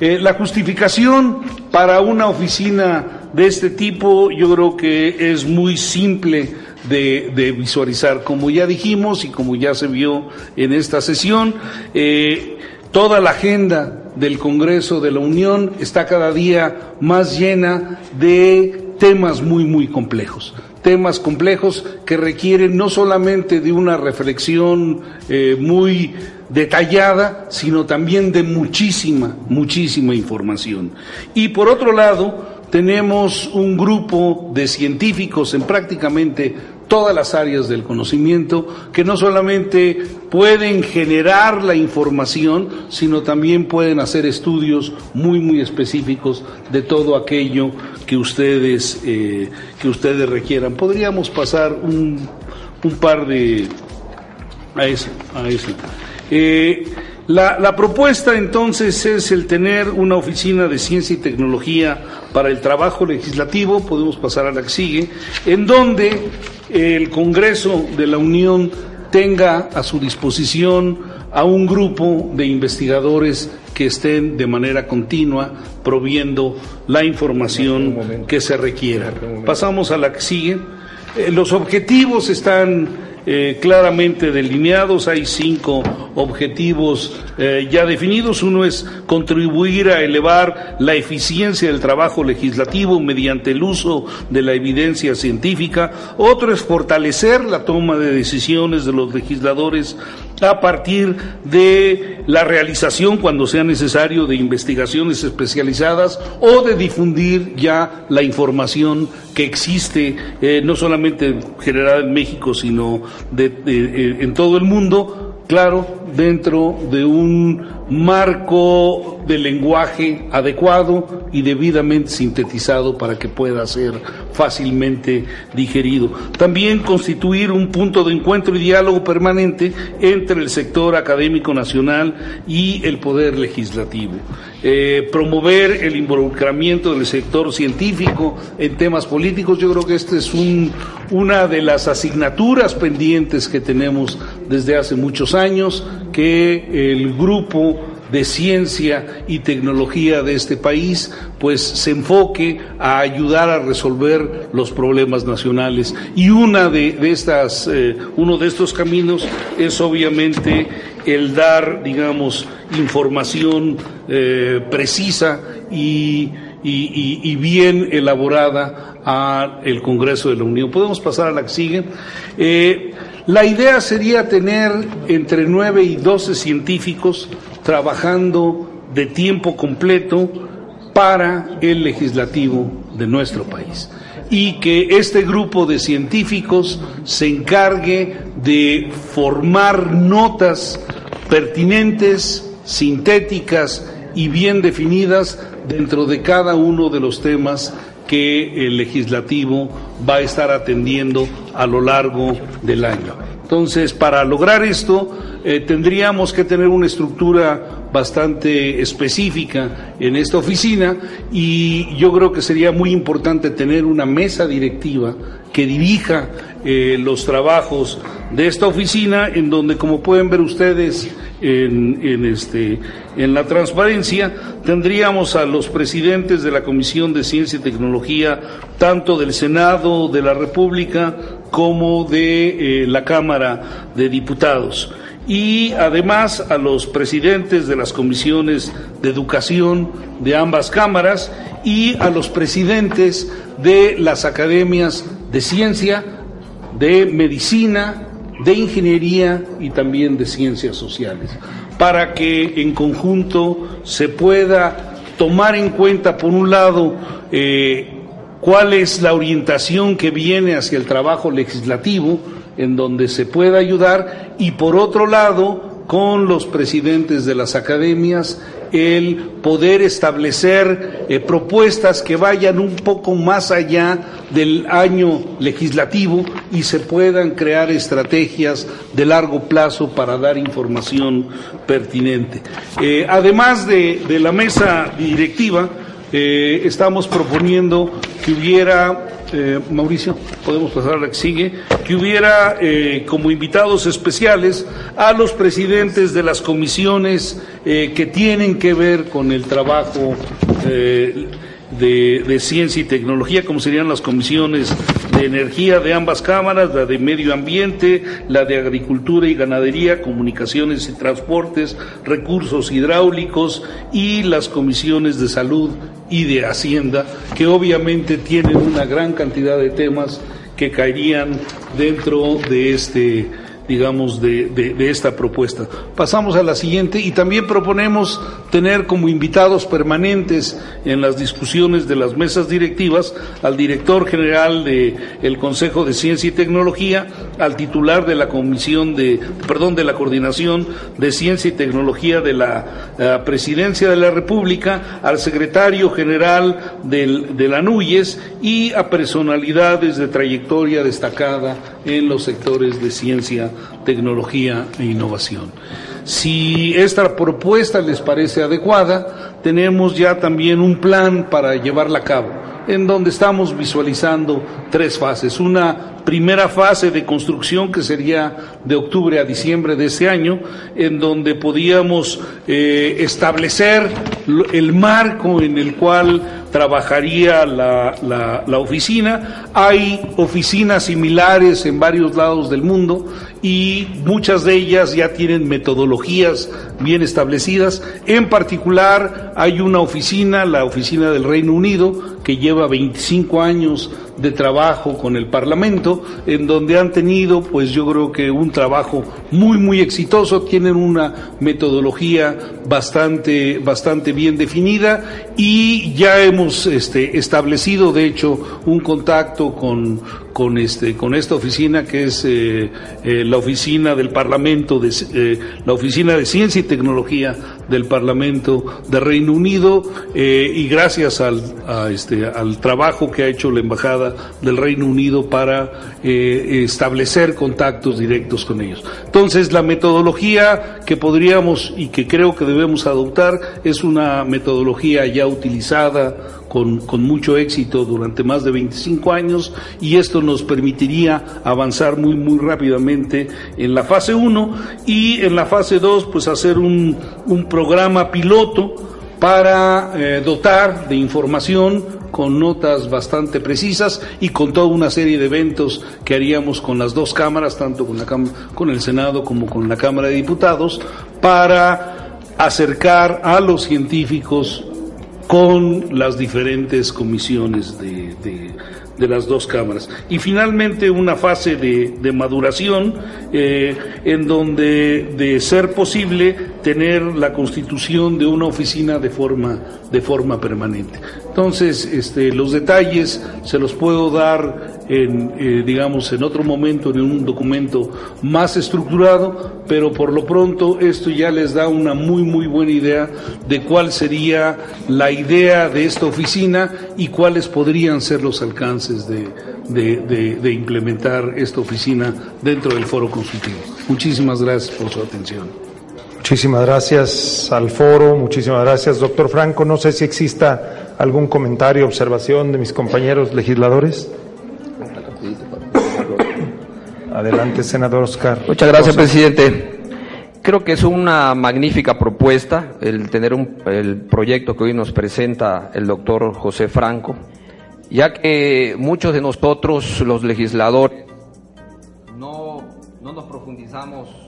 [SPEAKER 9] Eh, la justificación para una oficina de este tipo yo creo que es muy simple de, visualizar. Como ya dijimos y como ya se vio en esta sesión, eh, toda la agenda del Congreso de la Unión está cada día más llena de temas muy, muy complejos. Temas complejos que requieren no solamente de una reflexión eh, muy detallada, sino también de muchísima, muchísima información. Y por otro lado, tenemos un grupo de científicos en prácticamente todas las áreas del conocimiento que no solamente pueden generar la información, sino también pueden hacer estudios muy, muy específicos de todo aquello que ustedes, eh, que ustedes requieran. Podríamos pasar un, un par de... a eso, a eso. Eh, la, la, propuesta entonces es el tener una oficina de ciencia y tecnología para el trabajo legislativo, podemos pasar a la que sigue, en donde el Congreso de la Unión tenga a su disposición a un grupo de investigadores que estén de manera continua proviendo la información que se requiera. Pasamos a la que sigue. Eh, los objetivos están eh, claramente delineados. Hay cinco objetivos eh, ya definidos. Uno es contribuir a elevar la eficiencia del trabajo legislativo mediante el uso de la evidencia científica. Otro es fortalecer la toma de decisiones de los legisladores a partir de la realización, cuando sea necesario, de investigaciones especializadas o de difundir ya la información que existe, eh, no solamente generada en México, sino de, de, en todo el mundo, claro, dentro de un marco de lenguaje adecuado y debidamente sintetizado para que pueda ser fácilmente digerido. También constituir un punto de encuentro y diálogo permanente entre el sector académico nacional y el poder legislativo. Eh, promover el involucramiento del sector científico en temas políticos. Yo creo que esta es un, una de las asignaturas pendientes que tenemos desde hace muchos años, que el grupo de ciencia y tecnología de este país, pues se enfoque a ayudar a resolver los problemas nacionales. Y una de, estas, eh, uno de estos caminos es obviamente el dar, digamos, información eh, precisa y, y, y, bien elaborada al Congreso de la Unión. Podemos pasar a la que sigue. Eh, la idea sería tener entre nueve y doce científicos trabajando de tiempo completo para el legislativo de nuestro país y que este grupo de científicos se encargue de formar notas pertinentes, sintéticas y bien definidas dentro de cada uno de los temas que el legislativo va a estar atendiendo a lo largo del año. Entonces, para lograr esto, eh, tendríamos que tener una estructura bastante específica en esta oficina y yo creo que sería muy importante tener una mesa directiva que dirija eh, los trabajos de esta oficina, en donde, como pueden ver ustedes en, en, este, en la transparencia, tendríamos a los presidentes de la Comisión de Ciencia y Tecnología, tanto del Senado de la República como de eh, la Cámara de Diputados. Y además a los presidentes de las comisiones de educación de ambas cámaras y a los presidentes de las academias de ciencia, de medicina, de ingeniería y también de ciencias sociales, para que en conjunto se pueda tomar en cuenta, por un lado, eh, cuál es la orientación que viene hacia el trabajo legislativo, en donde se pueda ayudar y por otro lado con los presidentes de las academias el poder establecer eh, propuestas que vayan un poco más allá del año legislativo y se puedan crear estrategias de largo plazo para dar información pertinente. Eh, además de, de, la mesa directiva, eh, estamos proponiendo que hubiera eh, Mauricio, podemos pasar a la que sigue, que hubiera eh, como invitados especiales a los presidentes de las comisiones eh, que tienen que ver con el trabajo de, ciencia y tecnología, como serían las comisiones de energía de ambas cámaras, la de medio ambiente, la de agricultura y ganadería, comunicaciones y transportes, recursos hidráulicos y las comisiones de salud y de Hacienda, que obviamente tienen una gran cantidad de temas que caerían dentro de este, digamos, de, de- de esta propuesta. Pasamos a la siguiente y también proponemos tener como invitados permanentes en las discusiones de las mesas directivas al director general del Consejo de Ciencia y Tecnología, al titular de la Comisión de, perdón, de la Coordinación de Ciencia y Tecnología de la eh, Presidencia de la República, al secretario general de la NUYES y a personalidades de trayectoria destacada en los sectores de ciencia, tecnología e innovación. Si esta propuesta les parece adecuada, tenemos ya también un plan para llevarla a cabo, en donde estamos visualizando tres fases. Una primera fase de construcción que sería de octubre a diciembre de este año, en donde podíamos eh, establecer el marco en el cual trabajaría la oficina. Hay oficinas similares en varios lados del mundo y muchas de ellas ya tienen metodologías bien establecidas. En particular, hay una oficina, la oficina del Reino Unido, que lleva 25 años de trabajo con el Parlamento, en donde han tenido, pues yo creo que un trabajo muy, muy exitoso, tienen una metodología bastante, bastante bien definida y ya hemos este, establecido, de hecho, un contacto con, con, este, con esta oficina que es eh, eh, la oficina del Parlamento, de, eh, la oficina de Ciencia y Tecnología del Parlamento de Reino Unido eh, y gracias al, a este, al trabajo que ha hecho la Embajada del Reino Unido para eh, establecer contactos directos con ellos. Entonces, la metodología que podríamos y que creo que debemos adoptar es una metodología ya utilizada con, con mucho éxito durante más de 25 años y esto nos permitiría avanzar muy, muy rápidamente en la fase 1 y en la fase 2 pues hacer un, un programa piloto para eh, dotar de información con notas bastante precisas y con toda una serie de eventos que haríamos con las dos cámaras, tanto con, la con el Senado como con la Cámara de Diputados, para acercar a los científicos con las diferentes comisiones de, de- las dos cámaras. Y finalmente una fase de, de maduración eh, en donde, de ser posible, tener la constitución de una oficina de forma, de forma permanente. Entonces, este, los detalles se los puedo dar en, eh, digamos, en otro momento, en un documento más estructurado, pero por lo pronto esto ya les da una muy, muy buena idea de cuál sería la idea de esta oficina y cuáles podrían ser los alcances de, de- implementar esta oficina dentro del foro consultivo. Muchísimas gracias por su atención.
[SPEAKER 8] Muchísimas gracias al foro, muchísimas gracias, doctor Franco. No sé si exista algún comentario, observación de mis compañeros legisladores. Adelante, senador Oscar.
[SPEAKER 7] Muchas gracias, presidente. Creo que es una magnífica propuesta el tener un, el proyecto que hoy nos presenta el doctor José Franco, ya que muchos de nosotros, los legisladores, no, no nos profundizamos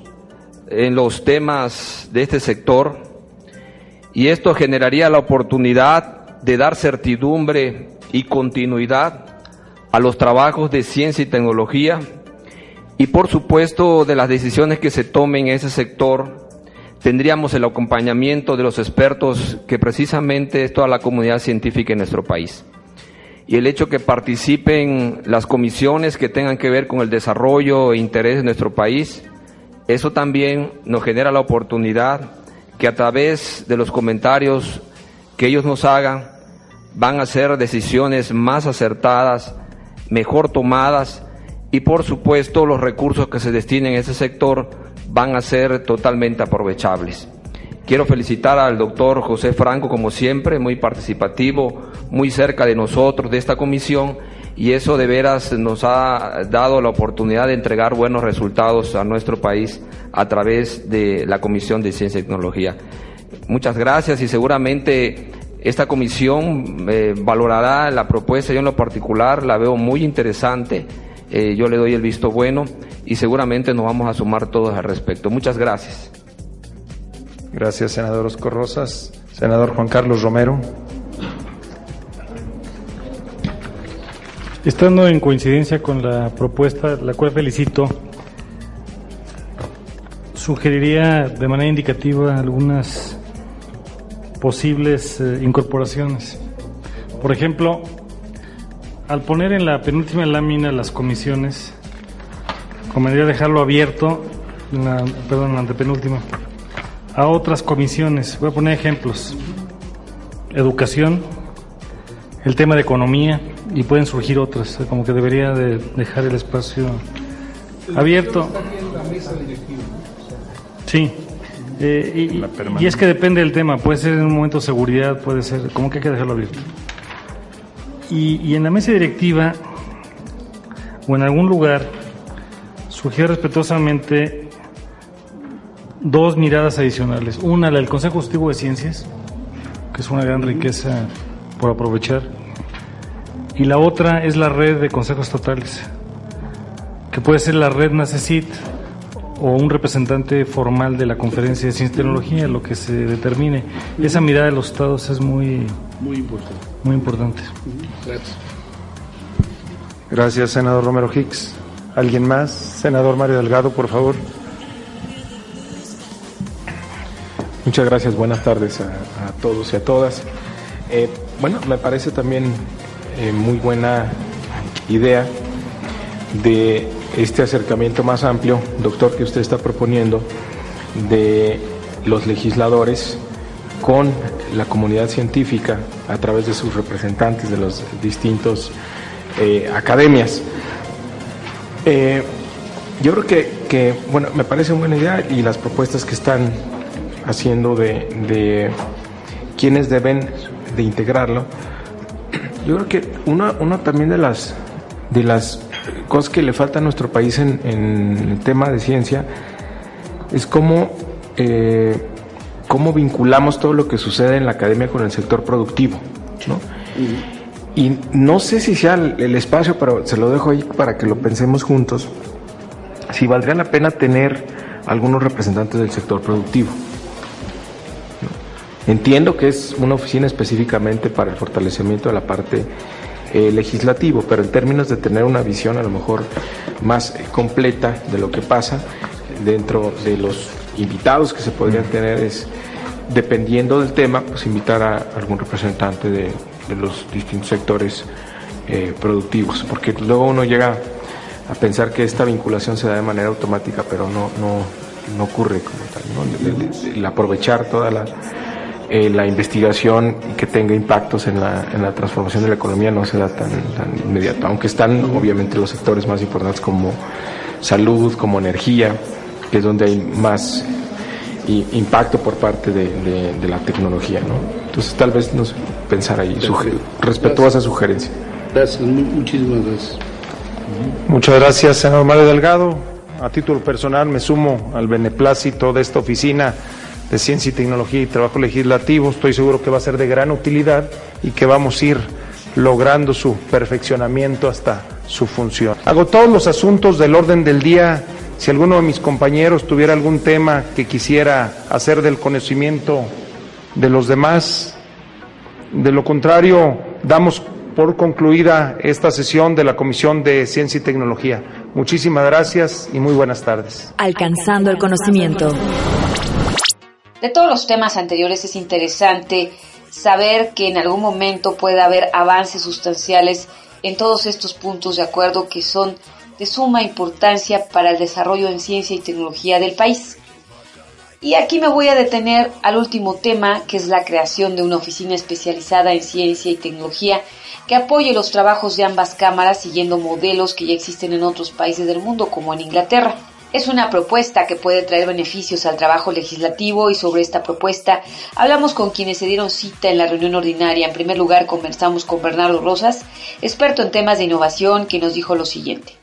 [SPEAKER 7] en los temas de este sector y esto generaría la oportunidad de dar certidumbre y continuidad a los trabajos de ciencia y tecnología y por supuesto de las decisiones que se tomen en ese sector tendríamos el acompañamiento de los expertos que precisamente es toda la comunidad científica en nuestro país. Y el hecho que participen las comisiones que tengan que ver con el desarrollo e interés de nuestro país, eso también nos genera la oportunidad que a través de los comentarios que ellos nos hagan van a hacer decisiones más acertadas, mejor tomadas y por supuesto los recursos que se destinen a ese sector van a ser totalmente aprovechables. Quiero felicitar al doctor José Franco, como siempre, muy participativo, muy cerca de nosotros, de esta comisión, y eso de veras nos ha dado la oportunidad de entregar buenos resultados a nuestro país a través de la Comisión de Ciencia y Tecnología. Muchas gracias y seguramente esta comisión eh, valorará la propuesta, yo en lo particular la veo muy interesante, eh, yo le doy el visto bueno y seguramente nos vamos a sumar todos al respecto. Muchas gracias.
[SPEAKER 8] Gracias, senador Oscar Rosas. Senador Juan Carlos Romero.
[SPEAKER 10] Estando en coincidencia con la propuesta, la cual felicito
[SPEAKER 6] sugeriría de manera indicativa algunas posibles eh, incorporaciones. Por ejemplo, al poner en la penúltima lámina las comisiones, convendría dejarlo abierto, perdón, en la antepenúltima, a otras comisiones. Voy a poner ejemplos. Educación, el tema de economía, y pueden surgir otras, como que debería de dejar el espacio abierto. Sí. Eh, y, y es que depende del tema, puede ser en un momento seguridad, puede ser, como que hay que dejarlo abierto. Y, y en la mesa directiva o en algún lugar sugiero respetuosamente dos miradas adicionales. Una, la del Consejo Consultivo de Ciencias, que es una gran riqueza por aprovechar. Y la otra es la red de consejos estatales, que puede ser la red NACECIT o un representante formal de la Conferencia de Ciencia y Tecnología, lo que se determine. Esa mirada de los estados es muy,
[SPEAKER 9] Muy importante.
[SPEAKER 6] muy importante.
[SPEAKER 9] Gracias.
[SPEAKER 8] Gracias, senador Romero Hicks. ¿Alguien más? Senador Mario Delgado, por favor.
[SPEAKER 10] Muchas gracias, buenas tardes a, a todos y a todas. Eh, bueno, me parece también eh, muy buena idea de este acercamiento más amplio, doctor, que usted está proponiendo, de los legisladores con la comunidad científica a través de sus representantes de los distintos eh, academias. Eh, yo creo que, que, bueno, me parece una buena idea y las propuestas que están haciendo de, de quienes deben de integrarlo. Yo creo que una, una también de las, de las cosas que le falta a nuestro país en, en el tema de ciencia es cómo, eh, cómo vinculamos todo lo que sucede en la academia con el sector productivo. ¿no? Y no sé si sea el, el espacio, pero se lo dejo ahí para que lo pensemos juntos, si valdría la pena tener algunos representantes del sector productivo. Entiendo que es una oficina específicamente para el fortalecimiento de la parte eh, legislativo, pero en términos de tener una visión a lo mejor más eh, completa de lo que pasa dentro de los invitados que se podrían tener es, dependiendo del tema, pues invitar a algún representante de, de los distintos sectores eh, productivos, porque luego uno llega a pensar que esta vinculación se da de manera automática, pero no, no, no ocurre como tal, ¿no? El, el- el aprovechar toda la, eh, la investigación y que tenga impactos en la, en la transformación de la economía no se da tan, tan inmediato, aunque están obviamente los sectores más importantes como salud, como energía, que es donde hay más impacto por parte de, de- de la tecnología, ¿no? Entonces tal vez nos pensar ahí, respetuosa sugerencia.
[SPEAKER 9] Gracias, mu- muchísimas gracias.
[SPEAKER 8] Muchas gracias, senador Mario Delgado. A título personal me sumo al beneplácito de esta oficina de Ciencia y Tecnología y Trabajo Legislativo. Estoy seguro que va a ser de gran utilidad y que vamos a ir logrando su perfeccionamiento hasta su función. Hago todos los asuntos del orden del día. Si alguno de mis compañeros tuviera algún tema que quisiera hacer del conocimiento de los demás, de lo contrario, damos por concluida esta sesión de la Comisión de Ciencia y Tecnología. Muchísimas gracias y muy buenas tardes.
[SPEAKER 4] Alcanzando el conocimiento.
[SPEAKER 3] De todos los temas anteriores es interesante saber que en algún momento puede haber avances sustanciales en todos estos puntos de acuerdo que son de suma importancia para el desarrollo en ciencia y tecnología del país. Y aquí me voy a detener al último tema, que es la creación de una oficina especializada en ciencia y tecnología que apoye los trabajos de ambas cámaras siguiendo modelos que ya existen en otros países del mundo, como en Inglaterra. Es una propuesta que puede traer beneficios al trabajo legislativo y sobre esta propuesta hablamos con quienes se dieron cita en la reunión ordinaria. En primer lugar conversamos con Bernardo Rosas, experto en temas de innovación, que nos dijo lo siguiente.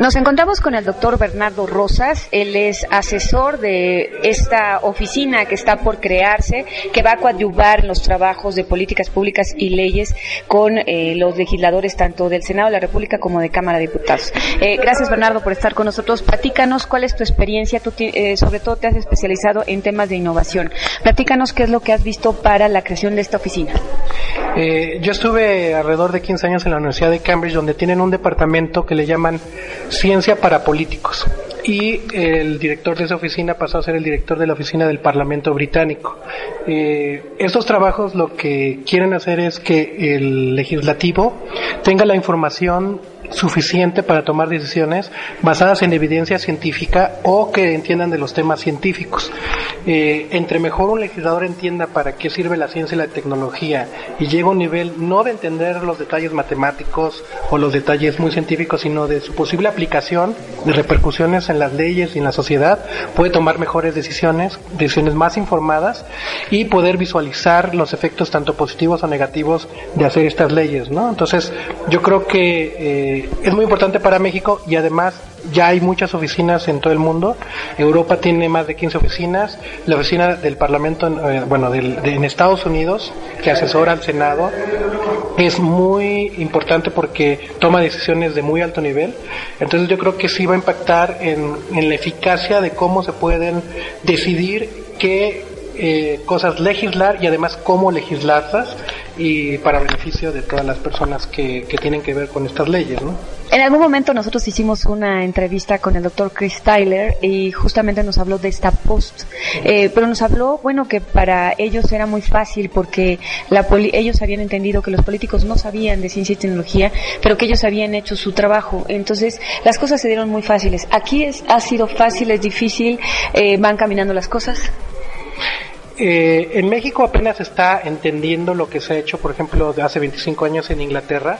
[SPEAKER 11] Nos encontramos con el doctor Bernardo Rosas, él es asesor de esta oficina que está por crearse, que va a coadyuvar los trabajos de políticas públicas y leyes con eh, los legisladores tanto del Senado de la República como de Cámara de Diputados. Eh, gracias Bernardo por estar con nosotros. Platícanos cuál es tu experiencia, tú eh, sobre todo te has especializado en temas de innovación. Platícanos qué es lo que has visto para la creación de esta oficina.
[SPEAKER 12] Eh, yo estuve alrededor de 15 años en la Universidad de Cambridge, donde tienen un departamento que le llaman Ciencia para Políticos. y el director de esa oficina pasó a ser el director de la oficina del Parlamento británico. Eh, estos trabajos lo que quieren hacer es que el legislativo tenga la información suficiente para tomar decisiones basadas en evidencia científica o que entiendan de los temas científicos. Eh, entre mejor un legislador entienda para qué sirve la ciencia y la tecnología y llega a un nivel no de entender los detalles matemáticos o los detalles muy científicos, sino de su posible aplicación, de repercusiones en las leyes y en la sociedad, puede tomar mejores decisiones, decisiones más informadas y poder visualizar los efectos tanto positivos o negativos de hacer estas leyes, ¿no? Entonces, yo creo que eh, es muy importante para México y además ya hay muchas oficinas en todo el mundo. Europa tiene más de 15 oficinas. La oficina del Parlamento, eh, bueno, del- de- en Estados Unidos, que asesora al Senado, es muy importante porque toma decisiones de muy alto nivel. Entonces yo creo que sí va a impactar en, en la eficacia de cómo se pueden decidir qué eh, cosas legislar y además cómo legislarlas y para beneficio de todas las personas que, que tienen que ver con estas leyes, ¿no?
[SPEAKER 11] En algún momento nosotros hicimos una entrevista con el doctor Chris Tyler y justamente nos habló de esta post, Eh, pero nos habló, bueno, que para ellos era muy fácil porque la poli- ellos habían entendido que los políticos no sabían de ciencia y tecnología, pero que ellos habían hecho su trabajo. Entonces las cosas se dieron muy fáciles. Aquí es, ha sido fácil, es difícil, eh, van caminando las cosas.
[SPEAKER 12] Eh, en México apenas está entendiendo lo que se ha hecho, por ejemplo, de hace 25 años en Inglaterra,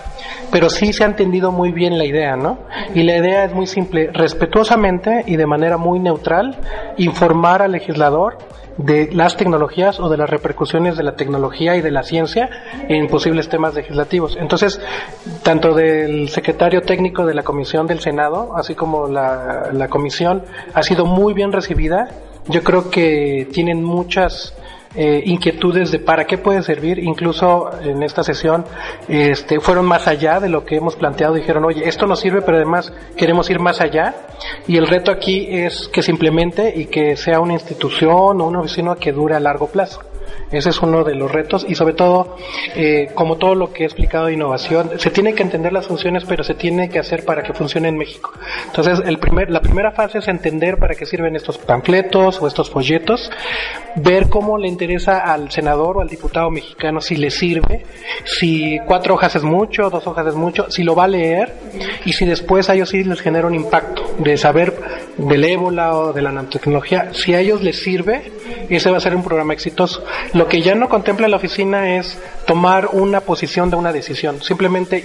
[SPEAKER 12] pero sí se ha entendido muy bien la idea, ¿no? Y la idea es muy simple, respetuosamente y de manera muy neutral, informar al legislador de las tecnologías o de las repercusiones de la tecnología y de la ciencia en posibles temas legislativos. Entonces, tanto del secretario técnico de la Comisión del Senado, así como la, la comisión, ha sido muy bien recibida. Yo creo que tienen muchas eh, inquietudes de para qué puede servir. Incluso en esta sesión este, fueron más allá de lo que hemos planteado. Dijeron, oye, esto nos sirve, pero además queremos ir más allá. Y el reto aquí es que se implemente y que sea una institución o una oficina que dure a largo plazo. Ese es uno de los retos y sobre todo, eh, como todo lo que he explicado de innovación, se tiene que entender las funciones, pero se tiene que hacer para que funcione en México. Entonces, el primer, la primera fase es entender para qué sirven estos panfletos o estos folletos, ver cómo le interesa al senador o al diputado mexicano si le sirve, si cuatro hojas es mucho, dos hojas es mucho, si lo va a leer y si después a ellos sí les genera un impacto de saber del ébola o de la nanotecnología, si a ellos les sirve, ese va a ser un programa exitoso. Lo que ya no contempla la oficina es tomar una posición de una decisión, simplemente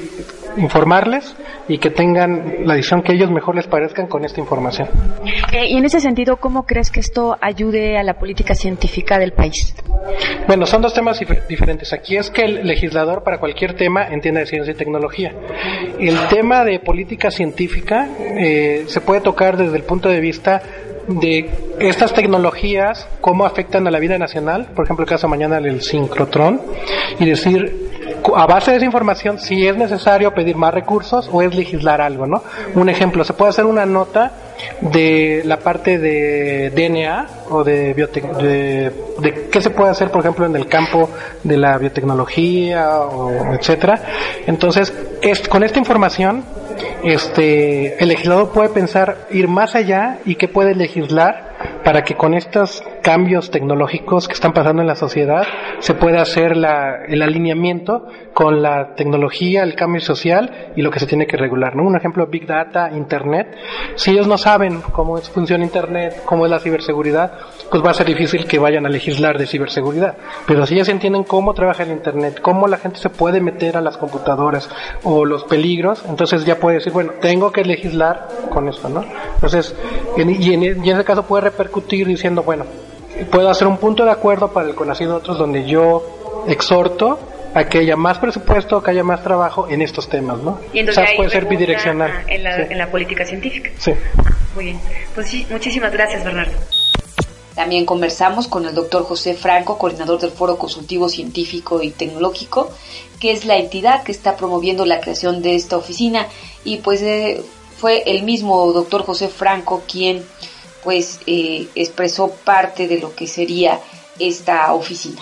[SPEAKER 12] informarles y que tengan la decisión que ellos mejor les parezcan con esta información.
[SPEAKER 11] Eh, y en ese sentido, ¿cómo crees que esto ayude a la política científica del país?
[SPEAKER 12] Bueno, son dos temas dif- diferentes. Aquí es que el legislador para cualquier tema entienda de ciencia y tecnología. El tema de política científica eh, se puede tocar desde el punto de vista de estas tecnologías, cómo afectan a la vida nacional, por ejemplo, el caso mañana del sincrotrón, y decir, a base de esa información, si es necesario pedir más recursos o es legislar algo, ¿no? Un ejemplo, se puede hacer una nota de la parte de DNA o de, de, de qué se puede hacer, por ejemplo, en el campo de la biotecnología o etcétera. Entonces, es, con esta información, este, el legislador puede pensar ir más allá y qué puede legislar para que con estos cambios tecnológicos que están pasando en la sociedad se pueda hacer el alineamiento con la tecnología, el cambio social y lo que se tiene que regular. ¿no? Un ejemplo, Big Data, Internet. Si ellos no saben cómo es, funciona Internet, cómo es la ciberseguridad, pues va a ser difícil que vayan a legislar de ciberseguridad. Pero si ellos entienden cómo trabaja el Internet, cómo la gente se puede meter a las computadoras o los peligros, entonces ya puede decir, bueno, tengo que legislar con esto, ¿no? Entonces, en- y, en, y en ese caso puede repercutir diciendo, bueno, puedo hacer un punto de acuerdo para el conocido de otros donde yo exhorto a que haya más presupuesto, que haya más trabajo en estos temas, ¿no?
[SPEAKER 11] Y
[SPEAKER 12] o
[SPEAKER 11] entonces
[SPEAKER 12] sea,
[SPEAKER 11] ahí
[SPEAKER 12] puede ser bidireccional.
[SPEAKER 11] En la,
[SPEAKER 12] Sí.
[SPEAKER 11] en la política científica.
[SPEAKER 12] Sí.
[SPEAKER 11] Muy bien. Pues sí, muchísimas gracias, Bernardo.
[SPEAKER 3] También conversamos con el doctor José Franco, coordinador del Foro Consultivo Científico y Tecnológico, que es la entidad que está promoviendo la creación de esta oficina. Y pues eh, fue el mismo doctor José Franco quien pues eh, expresó parte de lo que sería esta oficina.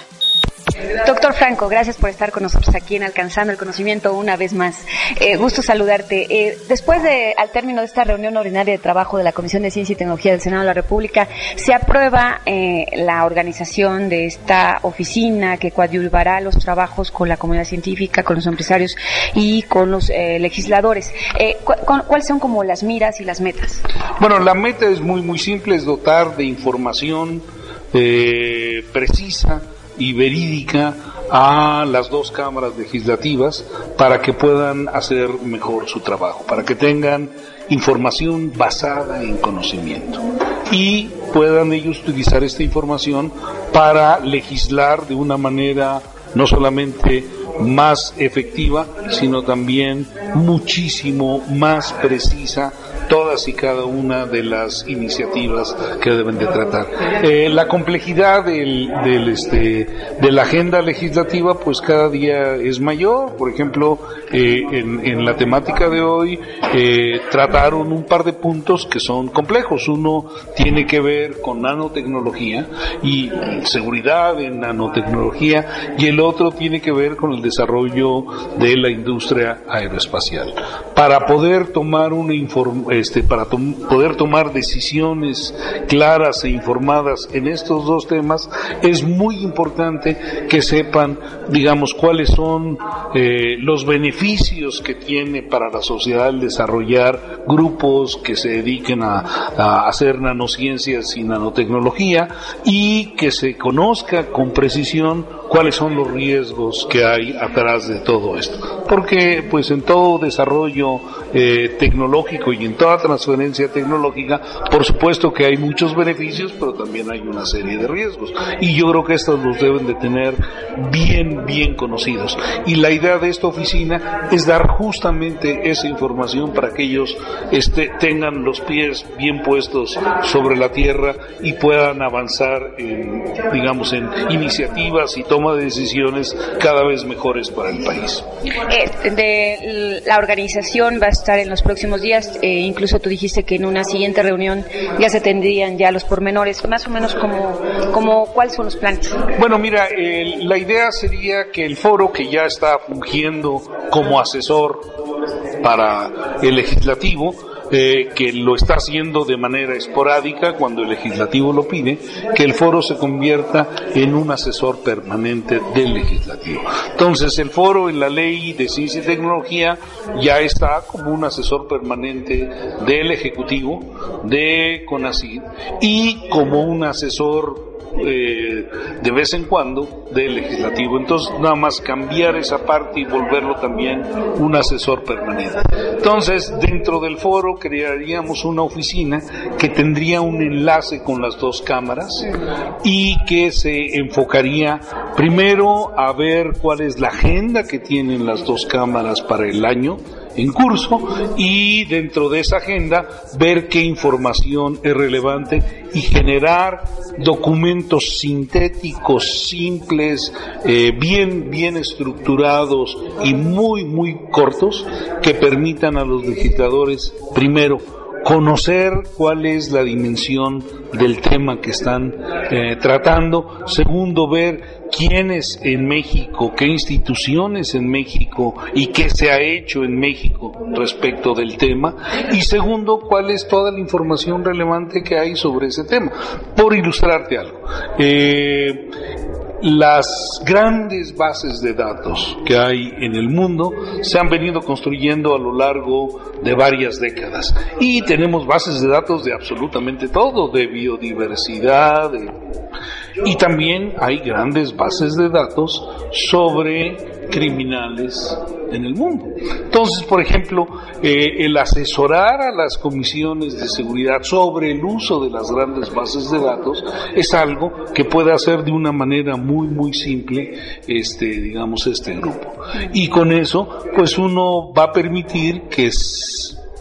[SPEAKER 11] Doctor Franco, gracias por estar con nosotros aquí en Alcanzando el Conocimiento una vez más. Eh, gusto saludarte. Eh, después de, al término de esta reunión ordinaria de trabajo de la Comisión de Ciencia y Tecnología del Senado de la República, se aprueba eh, la organización de esta oficina que coadyuvará los trabajos con la comunidad científica, con los empresarios y con los eh, legisladores. Eh, cu- cu- ¿Cuáles son como las miras y las metas?
[SPEAKER 9] Bueno, la meta es muy muy simple, es dotar de información eh, precisa y verídica a las dos cámaras legislativas para que puedan hacer mejor su trabajo, para que tengan información basada en conocimiento. Y puedan ellos utilizar esta información para legislar de una manera no solamente más efectiva, sino también muchísimo más precisa todas y cada una de las iniciativas que deben de tratar. Eh, la complejidad del, del, este, de la agenda legislativa pues cada día es mayor. Por ejemplo, eh, en, en la temática de hoy eh, trataron un par de puntos que son complejos. Uno tiene que ver con nanotecnología y seguridad en nanotecnología y el otro tiene que ver con el desarrollo de la industria aeroespacial. Para poder tomar una inform este, para poder tomar decisiones claras e informadas en estos dos temas, es muy importante que sepan, digamos, cuáles son eh, los beneficios que tiene para la sociedad el desarrollar grupos que se dediquen a hacer nanociencias y nanotecnología y que se conozca con precisión cuáles son los riesgos que hay atrás de todo esto. Porque pues en todo desarrollo eh, tecnológico y en toda transferencia tecnológica, por supuesto que hay muchos beneficios, pero también hay una serie de riesgos. Y yo creo que estos los deben de tener bien, bien conocidos. Y la idea de esta oficina es dar justamente esa información para que ellos este, tengan los pies bien puestos sobre la tierra y puedan avanzar en, digamos, en iniciativas y toma de decisiones cada vez mejores para el país.
[SPEAKER 11] Eh, de la organización va a estar en los próximos días, eh, incluso tú dijiste que en una siguiente reunión ya se tendrían ya los pormenores, más o menos como, como cuáles son los planes.
[SPEAKER 9] Bueno, mira, la idea sería que el foro que ya está fungiendo como asesor para el legislativo, eh, que lo está haciendo de manera esporádica cuando el legislativo lo pide, que el foro se convierta en un asesor permanente del legislativo. Entonces, el foro en la ley de ciencia y tecnología ya está como un asesor permanente del ejecutivo, de CONACYT, y como un asesor eh, de vez en cuando del legislativo. Entonces, nada más cambiar esa parte y volverlo también un asesor permanente. Entonces, dentro del foro crearíamos una oficina que tendría un enlace con las dos cámaras y que se enfocaría primero a ver cuál es la agenda que tienen las dos cámaras para el año en curso y dentro de esa agenda ver qué información es relevante y generar documentos sintéticos, simples, eh, bien, bien estructurados y muy, muy cortos que permitan a los legisladores primero conocer cuál es la dimensión del tema que están eh, tratando. Segundo, ver quiénes en México, qué instituciones en México y qué se ha hecho en México respecto del tema. Y segundo, cuál es toda la información relevante que hay sobre ese tema. Por ilustrarte algo. Eh, las grandes bases de datos que hay en el mundo se han venido construyendo a lo largo de varias décadas. Y tenemos bases de datos de absolutamente todo, de biodiversidad, y también hay grandes bases de datos sobre criminales en el mundo. Entonces, por ejemplo, eh, el asesorar a las comisiones de seguridad sobre el uso de las grandes bases de datos es algo que puede hacer de una manera muy, muy simple, este, digamos, este grupo. Y con eso, pues uno va a permitir que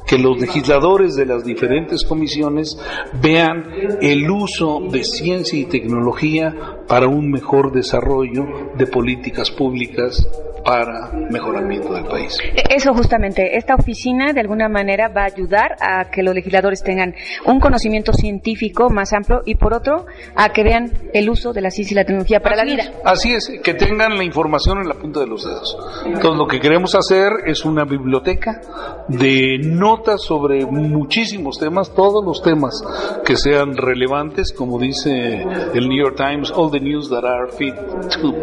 [SPEAKER 9] que los legisladores de las diferentes comisiones vean el uso de ciencia y tecnología para un mejor desarrollo de políticas públicas para mejoramiento del país.
[SPEAKER 11] E- Eso justamente, esta oficina de alguna manera va a ayudar a que los legisladores tengan un conocimiento científico más amplio y por otro a que vean el uso de la ciencia y la tecnología para la vida.
[SPEAKER 9] Así es, que tengan la información en la punta de los dedos. Entonces lo que queremos hacer es una biblioteca de notas sobre muchísimos temas, todos los temas que sean relevantes, como dice el New York Times, all the news that are fit to.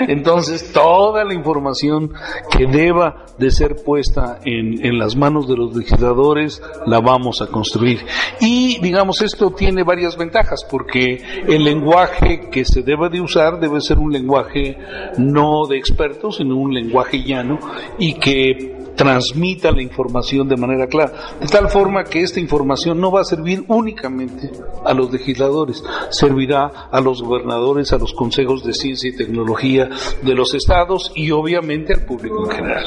[SPEAKER 9] Entonces toda la información que deba de ser puesta en, en las manos de los legisladores la vamos a construir. Y digamos, esto tiene varias ventajas porque el lenguaje que se debe de usar debe ser un lenguaje no de expertos, sino un lenguaje llano y que transmita la información de manera clara, de tal forma que esta información no va a servir únicamente a los legisladores, servirá a los gobernadores, a los consejos de ciencia y tecnología de los estados y obviamente al público en general.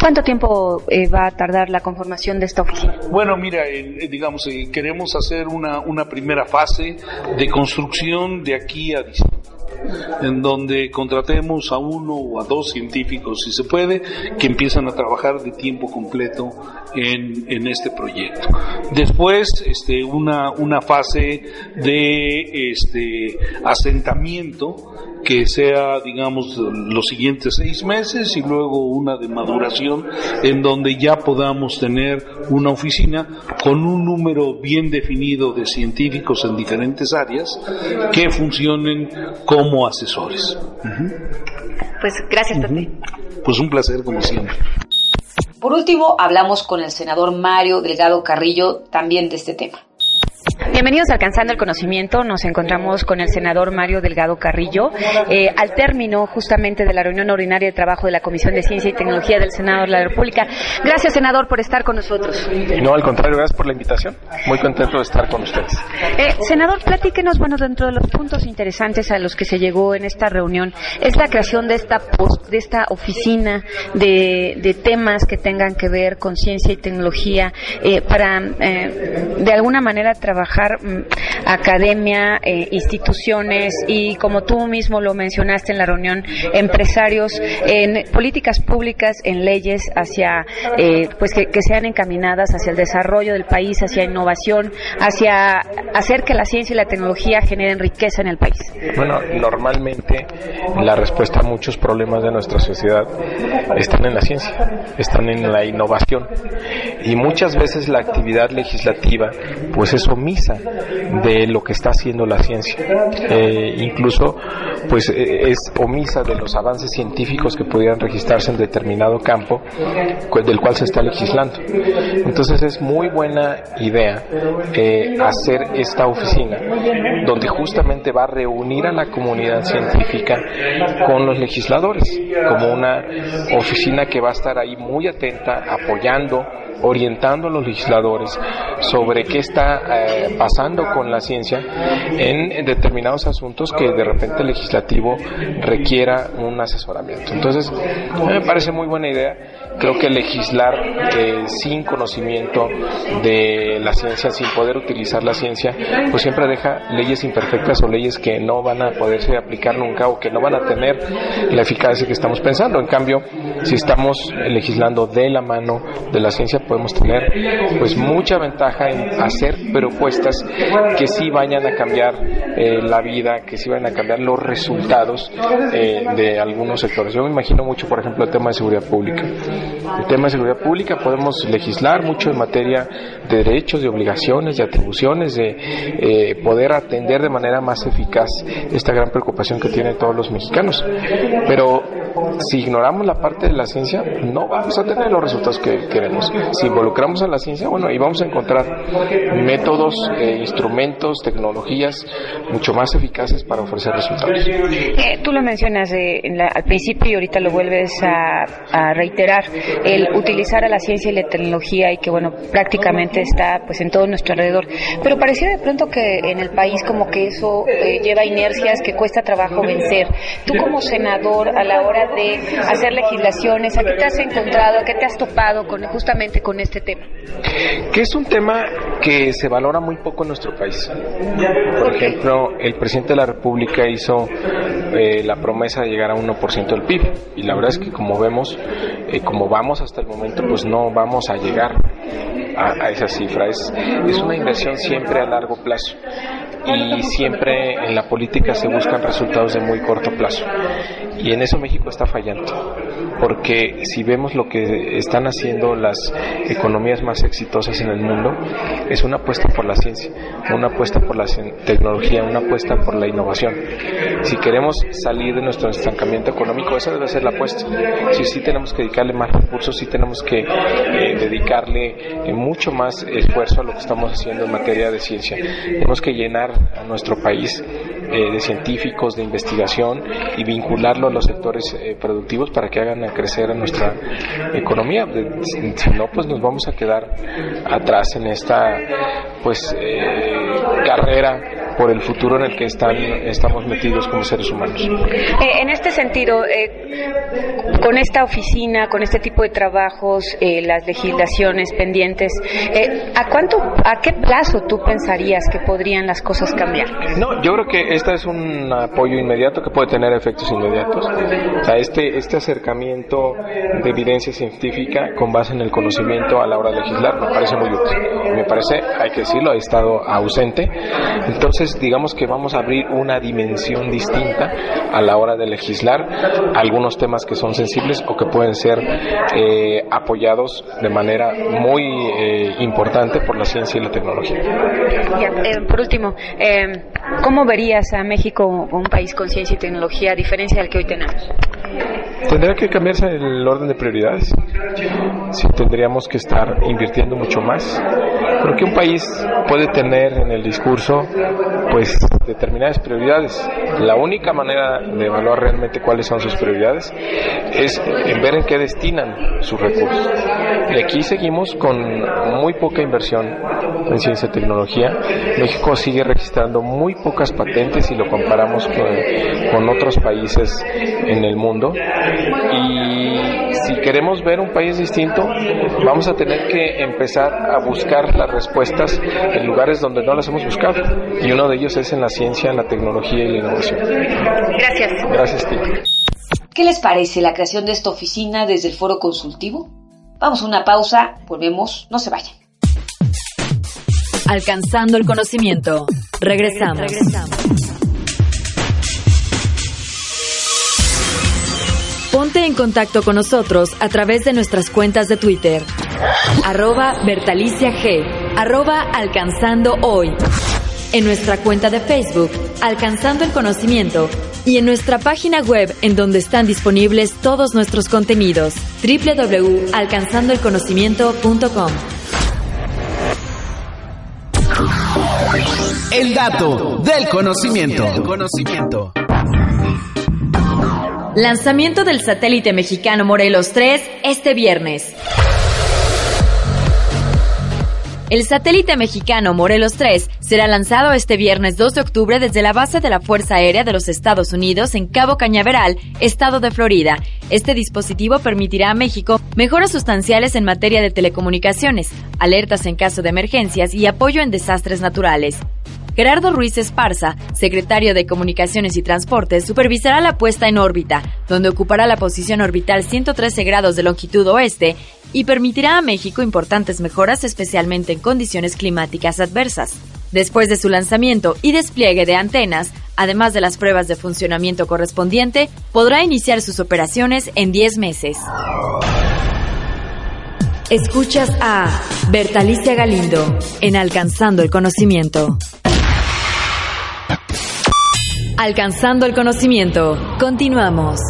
[SPEAKER 11] ¿Cuánto tiempo eh, va a tardar la conformación de esta oficina?
[SPEAKER 9] Bueno, mira, eh, eh, digamos, eh, queremos hacer una, una primera fase de construcción de aquí a diciembre en donde contratemos a uno o a dos científicos, si se puede, que empiezan a trabajar de tiempo completo en, en este proyecto. Después, este, una, una fase de este, asentamiento que sea, digamos, los siguientes seis meses y luego una de maduración en donde ya podamos tener una oficina con un número bien definido de científicos en diferentes áreas que funcionen como asesores.
[SPEAKER 11] Pues gracias, Pepe.
[SPEAKER 9] Pues un placer como siempre.
[SPEAKER 3] Por último, hablamos con el senador Mario Delgado Carrillo también de este tema.
[SPEAKER 11] Bienvenidos a Alcanzando el Conocimiento. Nos encontramos con el senador Mario Delgado Carrillo eh, al término justamente de la reunión ordinaria de trabajo de la Comisión de Ciencia y Tecnología del Senado de la República. Gracias, senador, por estar con nosotros.
[SPEAKER 10] No, al contrario, gracias por la invitación. Muy contento de estar con ustedes.
[SPEAKER 11] Eh, senador, platíquenos, bueno, dentro de los puntos interesantes a los que se llegó en esta reunión es la creación de esta post, de esta oficina de, de temas que tengan que ver con ciencia y tecnología eh, para eh, de alguna manera trabajar mm, academia, eh, instituciones y como tú mismo lo mencionaste en la reunión, empresarios en políticas públicas, en leyes hacia eh, pues que, sean encaminadas hacia el desarrollo del país, hacia innovación, hacia hacer que la ciencia y la tecnología generen riqueza en el país.
[SPEAKER 10] Bueno, normalmente la respuesta a muchos problemas de nuestra sociedad están en la ciencia, están en la innovación y muchas veces la actividad legislativa pues es omisa de lo que está haciendo la ciencia. Eh, incluso pues eh, es omisa de los avances científicos que pudieran registrarse en determinado campo del cual se está legislando. Entonces es muy buena idea eh, hacer esta oficina donde justamente va a reunir a la comunidad científica con los legisladores como una oficina que va a estar ahí muy atenta apoyando orientando a los legisladores sobre qué está pasando con la ciencia en, determinados asuntos que de repente el legislativo requiera un asesoramiento. Entonces, me parece muy buena idea. Creo que legislar eh, sin conocimiento de la ciencia, sin poder utilizar la ciencia, pues siempre deja leyes imperfectas o leyes que no van a poderse aplicar nunca o que no van a tener la eficacia que estamos pensando. En cambio, si estamos legislando de la mano de la ciencia, podemos tener pues mucha ventaja en hacer propuestas que sí vayan a cambiar eh, la vida, que sí vayan a cambiar los resultados eh, de algunos sectores. Yo me imagino mucho, por ejemplo, el tema de seguridad pública. El tema de seguridad pública podemos legislar mucho en materia de derechos, de obligaciones, de atribuciones, de eh, poder atender de manera más eficaz esta gran preocupación que tienen todos los mexicanos. Pero si ignoramos la parte de la ciencia, no vamos a tener los resultados que queremos. Si involucramos a la ciencia, bueno, ahí vamos a encontrar métodos, eh, instrumentos, tecnologías mucho más eficaces para ofrecer resultados.
[SPEAKER 11] Eh, tú lo mencionas eh, al principio y ahorita lo vuelves a, a reiterar, el utilizar a la ciencia y la tecnología y que, bueno, prácticamente está pues en todo nuestro alrededor. Pero parecía de pronto que en el país como que eso eh, lleva inercias que cuesta trabajo vencer. Tú como senador a la hora de hacer legislaciones, ¿a qué te has encontrado, a qué te has topado con justamente con este tema?
[SPEAKER 10] que es un tema que se valora muy poco en nuestro país. Por ejemplo, el presidente de la República hizo eh, la promesa de llegar a 1% del PIB y la verdad es que como vemos, eh, como vamos hasta el momento, pues no vamos a llegar a, a esa cifra. Es, es una inversión siempre a largo plazo y siempre en la política se buscan resultados de muy corto plazo. Y en eso México está fallando, porque si vemos lo que están haciendo las economías más exitosas en el mundo, es una apuesta por la ciencia, una apuesta por la tecnología, una apuesta por la innovación. Si queremos salir de nuestro estancamiento económico, esa debe ser la apuesta. Si sí tenemos que dedicarle más recursos, sí tenemos que eh, dedicarle eh, mucho más esfuerzo a lo que estamos haciendo en materia de ciencia. Tenemos que llenar a nuestro país eh, de científicos, de investigación y vincularlo a los sectores eh, productivos para que hagan crecer a nuestra economía. Si no, pues nos vamos a quedar atrás en esta pues eh, carrera por el futuro en el que están, estamos metidos como seres humanos.
[SPEAKER 11] Eh, en este sentido, eh, con esta oficina, con este tipo de trabajos, eh, las legislaciones pendientes, eh, ¿a cuánto, a qué plazo tú pensarías que podrían las cosas cambiar?
[SPEAKER 10] No, yo creo que este es un apoyo inmediato que puede tener efectos inmediatos. O sea, este, este acercamiento de evidencia científica con base en el conocimiento a la hora de legislar me parece muy útil. Me parece, hay que decirlo, ha estado ausente. Entonces, digamos que vamos a abrir una dimensión distinta a la hora de legislar algunos temas que son sensibles o que pueden ser eh, apoyados de manera muy eh, importante por la ciencia y la tecnología.
[SPEAKER 11] Eh, por último, eh, ¿cómo verías a México como un país con ciencia y tecnología a diferencia del que hoy tenemos?
[SPEAKER 10] Tendría que cambiarse el orden de prioridades. Sí, tendríamos que estar invirtiendo mucho más. Creo que un país puede tener en el discurso, pues, determinadas prioridades. La única manera de evaluar realmente cuáles son sus prioridades es en ver en qué destinan sus recursos. Y aquí seguimos con muy poca inversión en ciencia y tecnología. México sigue registrando muy pocas patentes si lo comparamos con, con otros países en el mundo. Y si queremos ver un país distinto, vamos a tener que empezar a buscar las respuestas en lugares donde no las hemos buscado. Y uno de ellos es en la ciencia, en la tecnología y la innovación.
[SPEAKER 11] Gracias.
[SPEAKER 10] Gracias, Tito.
[SPEAKER 3] ¿Qué les parece la creación de esta oficina desde el foro consultivo? Vamos a una pausa, volvemos, no se vayan.
[SPEAKER 4] Alcanzando el conocimiento. Regresamos. Ponte en contacto con nosotros a través de nuestras cuentas de Twitter. Arroba Bertalicia G. Arroba Alcanzando Hoy. En nuestra cuenta de Facebook, Alcanzando el Conocimiento. Y en nuestra página web, en donde están disponibles todos nuestros contenidos. www.alcanzandoelconocimiento.com.
[SPEAKER 1] El dato del conocimiento. conocimiento.
[SPEAKER 4] Lanzamiento del satélite mexicano Morelos 3 este viernes. El satélite mexicano Morelos 3 será lanzado este viernes 2 de octubre desde la base de la Fuerza Aérea de los Estados Unidos en Cabo Cañaveral, estado de Florida. Este dispositivo permitirá a México mejoras sustanciales en materia de telecomunicaciones, alertas en caso de emergencias y apoyo en desastres naturales. Gerardo Ruiz Esparza, secretario de Comunicaciones y Transportes, supervisará la puesta en órbita, donde ocupará la posición orbital 113 grados de longitud oeste y permitirá a México importantes mejoras, especialmente en condiciones climáticas adversas. Después de su lanzamiento y despliegue de antenas, además de las pruebas de funcionamiento correspondiente, podrá iniciar sus operaciones en 10 meses. Escuchas a Bertalicia Galindo en Alcanzando el Conocimiento. Alcanzando el conocimiento. Continuamos.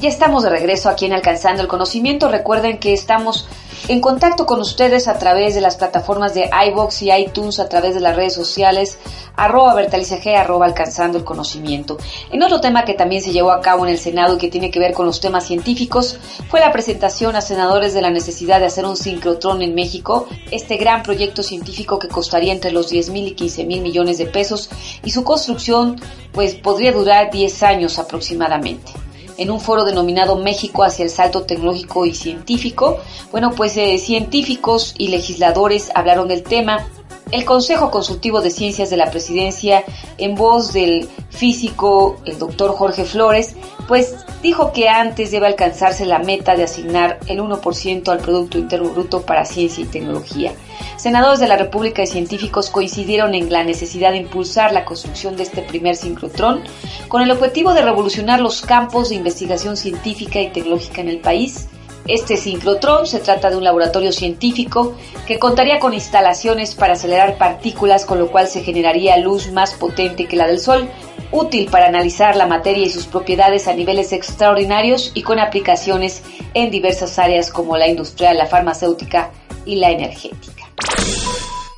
[SPEAKER 3] Ya estamos de regreso aquí en Alcanzando el Conocimiento. Recuerden que estamos en contacto con ustedes a través de las plataformas de iBox y iTunes, a través de las redes sociales, arroba Bertalicia arroba alcanzando el conocimiento. En otro tema que también se llevó a cabo en el Senado y que tiene que ver con los temas científicos, fue la presentación a senadores de la necesidad de hacer un sincrotrón en México, este gran proyecto científico que costaría entre los 10 mil y 15 mil millones de pesos y su construcción pues podría durar 10 años aproximadamente en un foro denominado México hacia el salto tecnológico y científico. Bueno, pues eh, científicos y legisladores hablaron del tema. El Consejo Consultivo de Ciencias de la Presidencia, en voz del físico, el doctor Jorge Flores, pues dijo que antes debe alcanzarse la meta de asignar el 1% al Producto Interno Bruto para ciencia y tecnología. Senadores de la República y científicos coincidieron en la necesidad de impulsar la construcción de este primer sincrotrón con el objetivo de revolucionar los campos de investigación científica y tecnológica en el país. Este sincrotrón se trata de un laboratorio científico que contaría con instalaciones para acelerar partículas, con lo cual se generaría luz más potente que la del Sol, útil para analizar la materia y sus propiedades a niveles extraordinarios y con aplicaciones en diversas áreas como la industrial, la farmacéutica y la energética.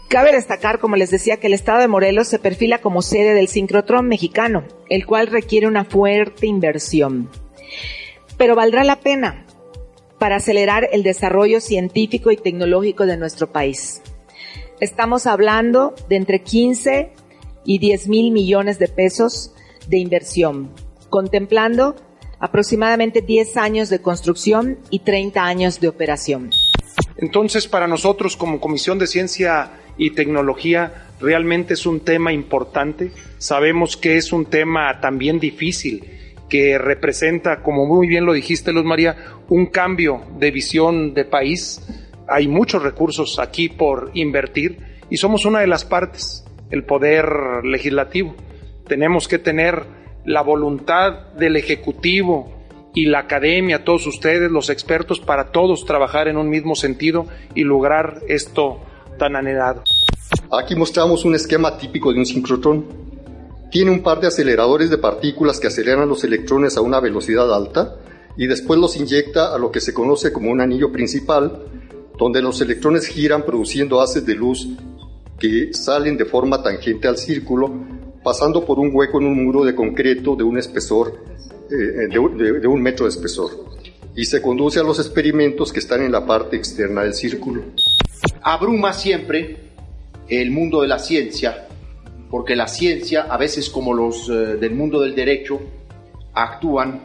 [SPEAKER 13] Cabe destacar, como les decía, que el estado de Morelos se perfila como sede del sincrotrón mexicano, el cual requiere una fuerte inversión. Pero valdrá la pena para acelerar el desarrollo científico y tecnológico de nuestro país. Estamos hablando de entre 15 y 10 mil millones de pesos de inversión, contemplando aproximadamente 10 años de construcción y 30 años de operación.
[SPEAKER 8] Entonces, para nosotros como Comisión de Ciencia y Tecnología, realmente es un tema importante. Sabemos que es un tema también difícil, que representa, como muy bien lo dijiste, Luz María, un cambio de visión de país. Hay muchos recursos aquí por invertir y somos una de las partes, el poder legislativo. Tenemos que tener la voluntad del Ejecutivo, y la academia, todos ustedes, los expertos, para todos trabajar en un mismo sentido y lograr esto tan anhelado.
[SPEAKER 14] Aquí mostramos un esquema típico de un sincrotrón. Tiene un par de aceleradores de partículas que aceleran los electrones a una velocidad alta y después los inyecta a lo que se conoce como un anillo principal, donde los electrones giran produciendo haces de luz que salen de forma tangente al círculo, pasando por un hueco en un muro de concreto de un espesor eh, de, un, de, de un metro de espesor y se conduce a los experimentos que están en la parte externa del círculo.
[SPEAKER 15] Abruma siempre el mundo de la ciencia, porque la ciencia, a veces como los eh, del mundo del derecho, actúan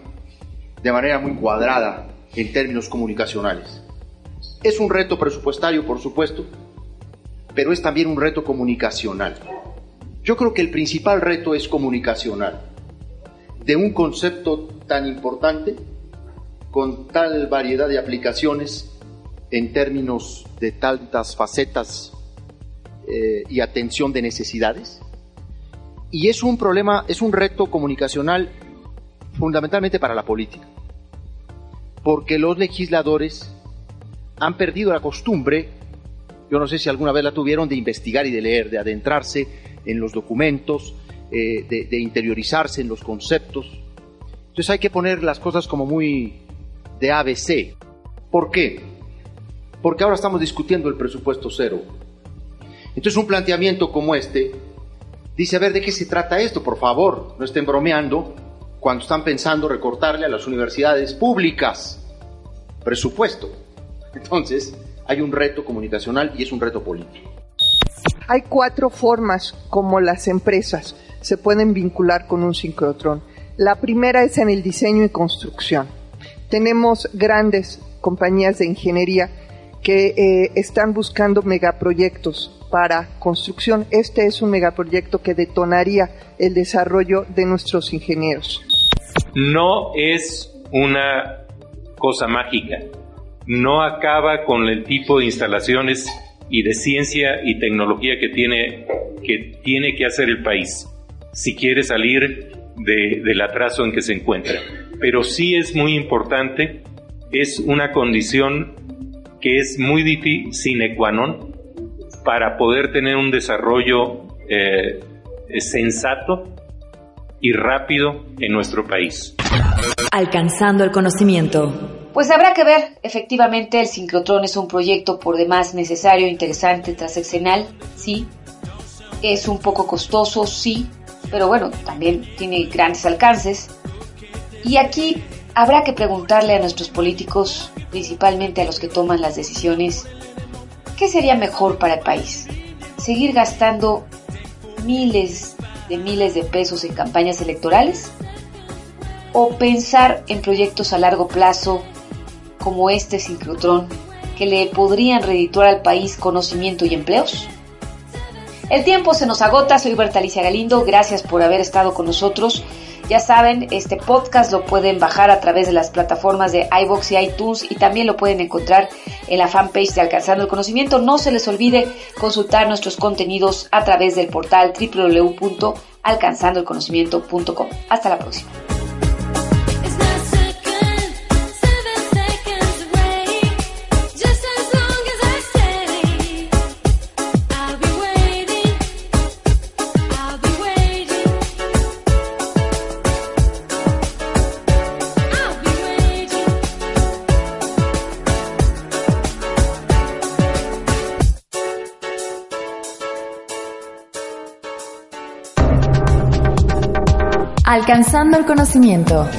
[SPEAKER 15] de manera muy cuadrada en términos comunicacionales. Es un reto presupuestario, por supuesto, pero es también un reto comunicacional. Yo creo que el principal reto es comunicacional de un concepto tan importante, con tal variedad de aplicaciones en términos de tantas facetas eh, y atención de necesidades. Y es un problema, es un reto comunicacional fundamentalmente para la política, porque los legisladores han perdido la costumbre, yo no sé si alguna vez la tuvieron, de investigar y de leer, de adentrarse en los documentos, eh, de, de, interiorizarse en los conceptos. Entonces hay que poner las cosas como muy de ABC. ¿Por qué? Porque ahora estamos discutiendo el presupuesto cero. Entonces un planteamiento como este dice, a ver, ¿de qué se trata esto? Por favor, no estén bromeando cuando están pensando recortarle a las universidades públicas presupuesto. Entonces, hay un reto comunicacional y es un reto político.
[SPEAKER 16] Hay cuatro formas como las empresas se pueden vincular con un sincrotrón. La primera es en el diseño y construcción. Tenemos grandes compañías de ingeniería que eh, están buscando megaproyectos para construcción. Este es un megaproyecto que detonaría el desarrollo de nuestros ingenieros.
[SPEAKER 17] No es una cosa mágica. No acaba con el tipo de instalaciones y de ciencia y tecnología que tiene que, tiene que hacer el país si quiere salir de, del atraso en que se encuentra. Pero sí es muy importante, es una condición que es muy difícil, sine qua non, para poder tener un desarrollo eh, sensato y rápido en nuestro país.
[SPEAKER 4] Alcanzando el conocimiento.
[SPEAKER 3] Pues habrá que ver, efectivamente el sincrotrón es un proyecto por demás necesario, interesante, transeccional, sí. Es un poco costoso, sí, pero bueno, también tiene grandes alcances. Y aquí habrá que preguntarle a nuestros políticos, principalmente a los que toman las decisiones, ¿qué sería mejor para el país? ¿Seguir gastando miles de miles de pesos en campañas electorales? ¿O pensar en proyectos a largo plazo como este sincrotrón que le podrían redituar al país conocimiento y empleos? El tiempo se nos agota, soy Bertalicia Galindo, gracias por haber estado con nosotros. Ya saben, este podcast lo pueden bajar a través de las plataformas de iBox y iTunes y también lo pueden encontrar en la fanpage de Alcanzando el Conocimiento. No se les olvide consultar nuestros contenidos a través del portal www.alcanzandoelconocimiento.com. Hasta la próxima.
[SPEAKER 4] Alcanzando el conocimiento.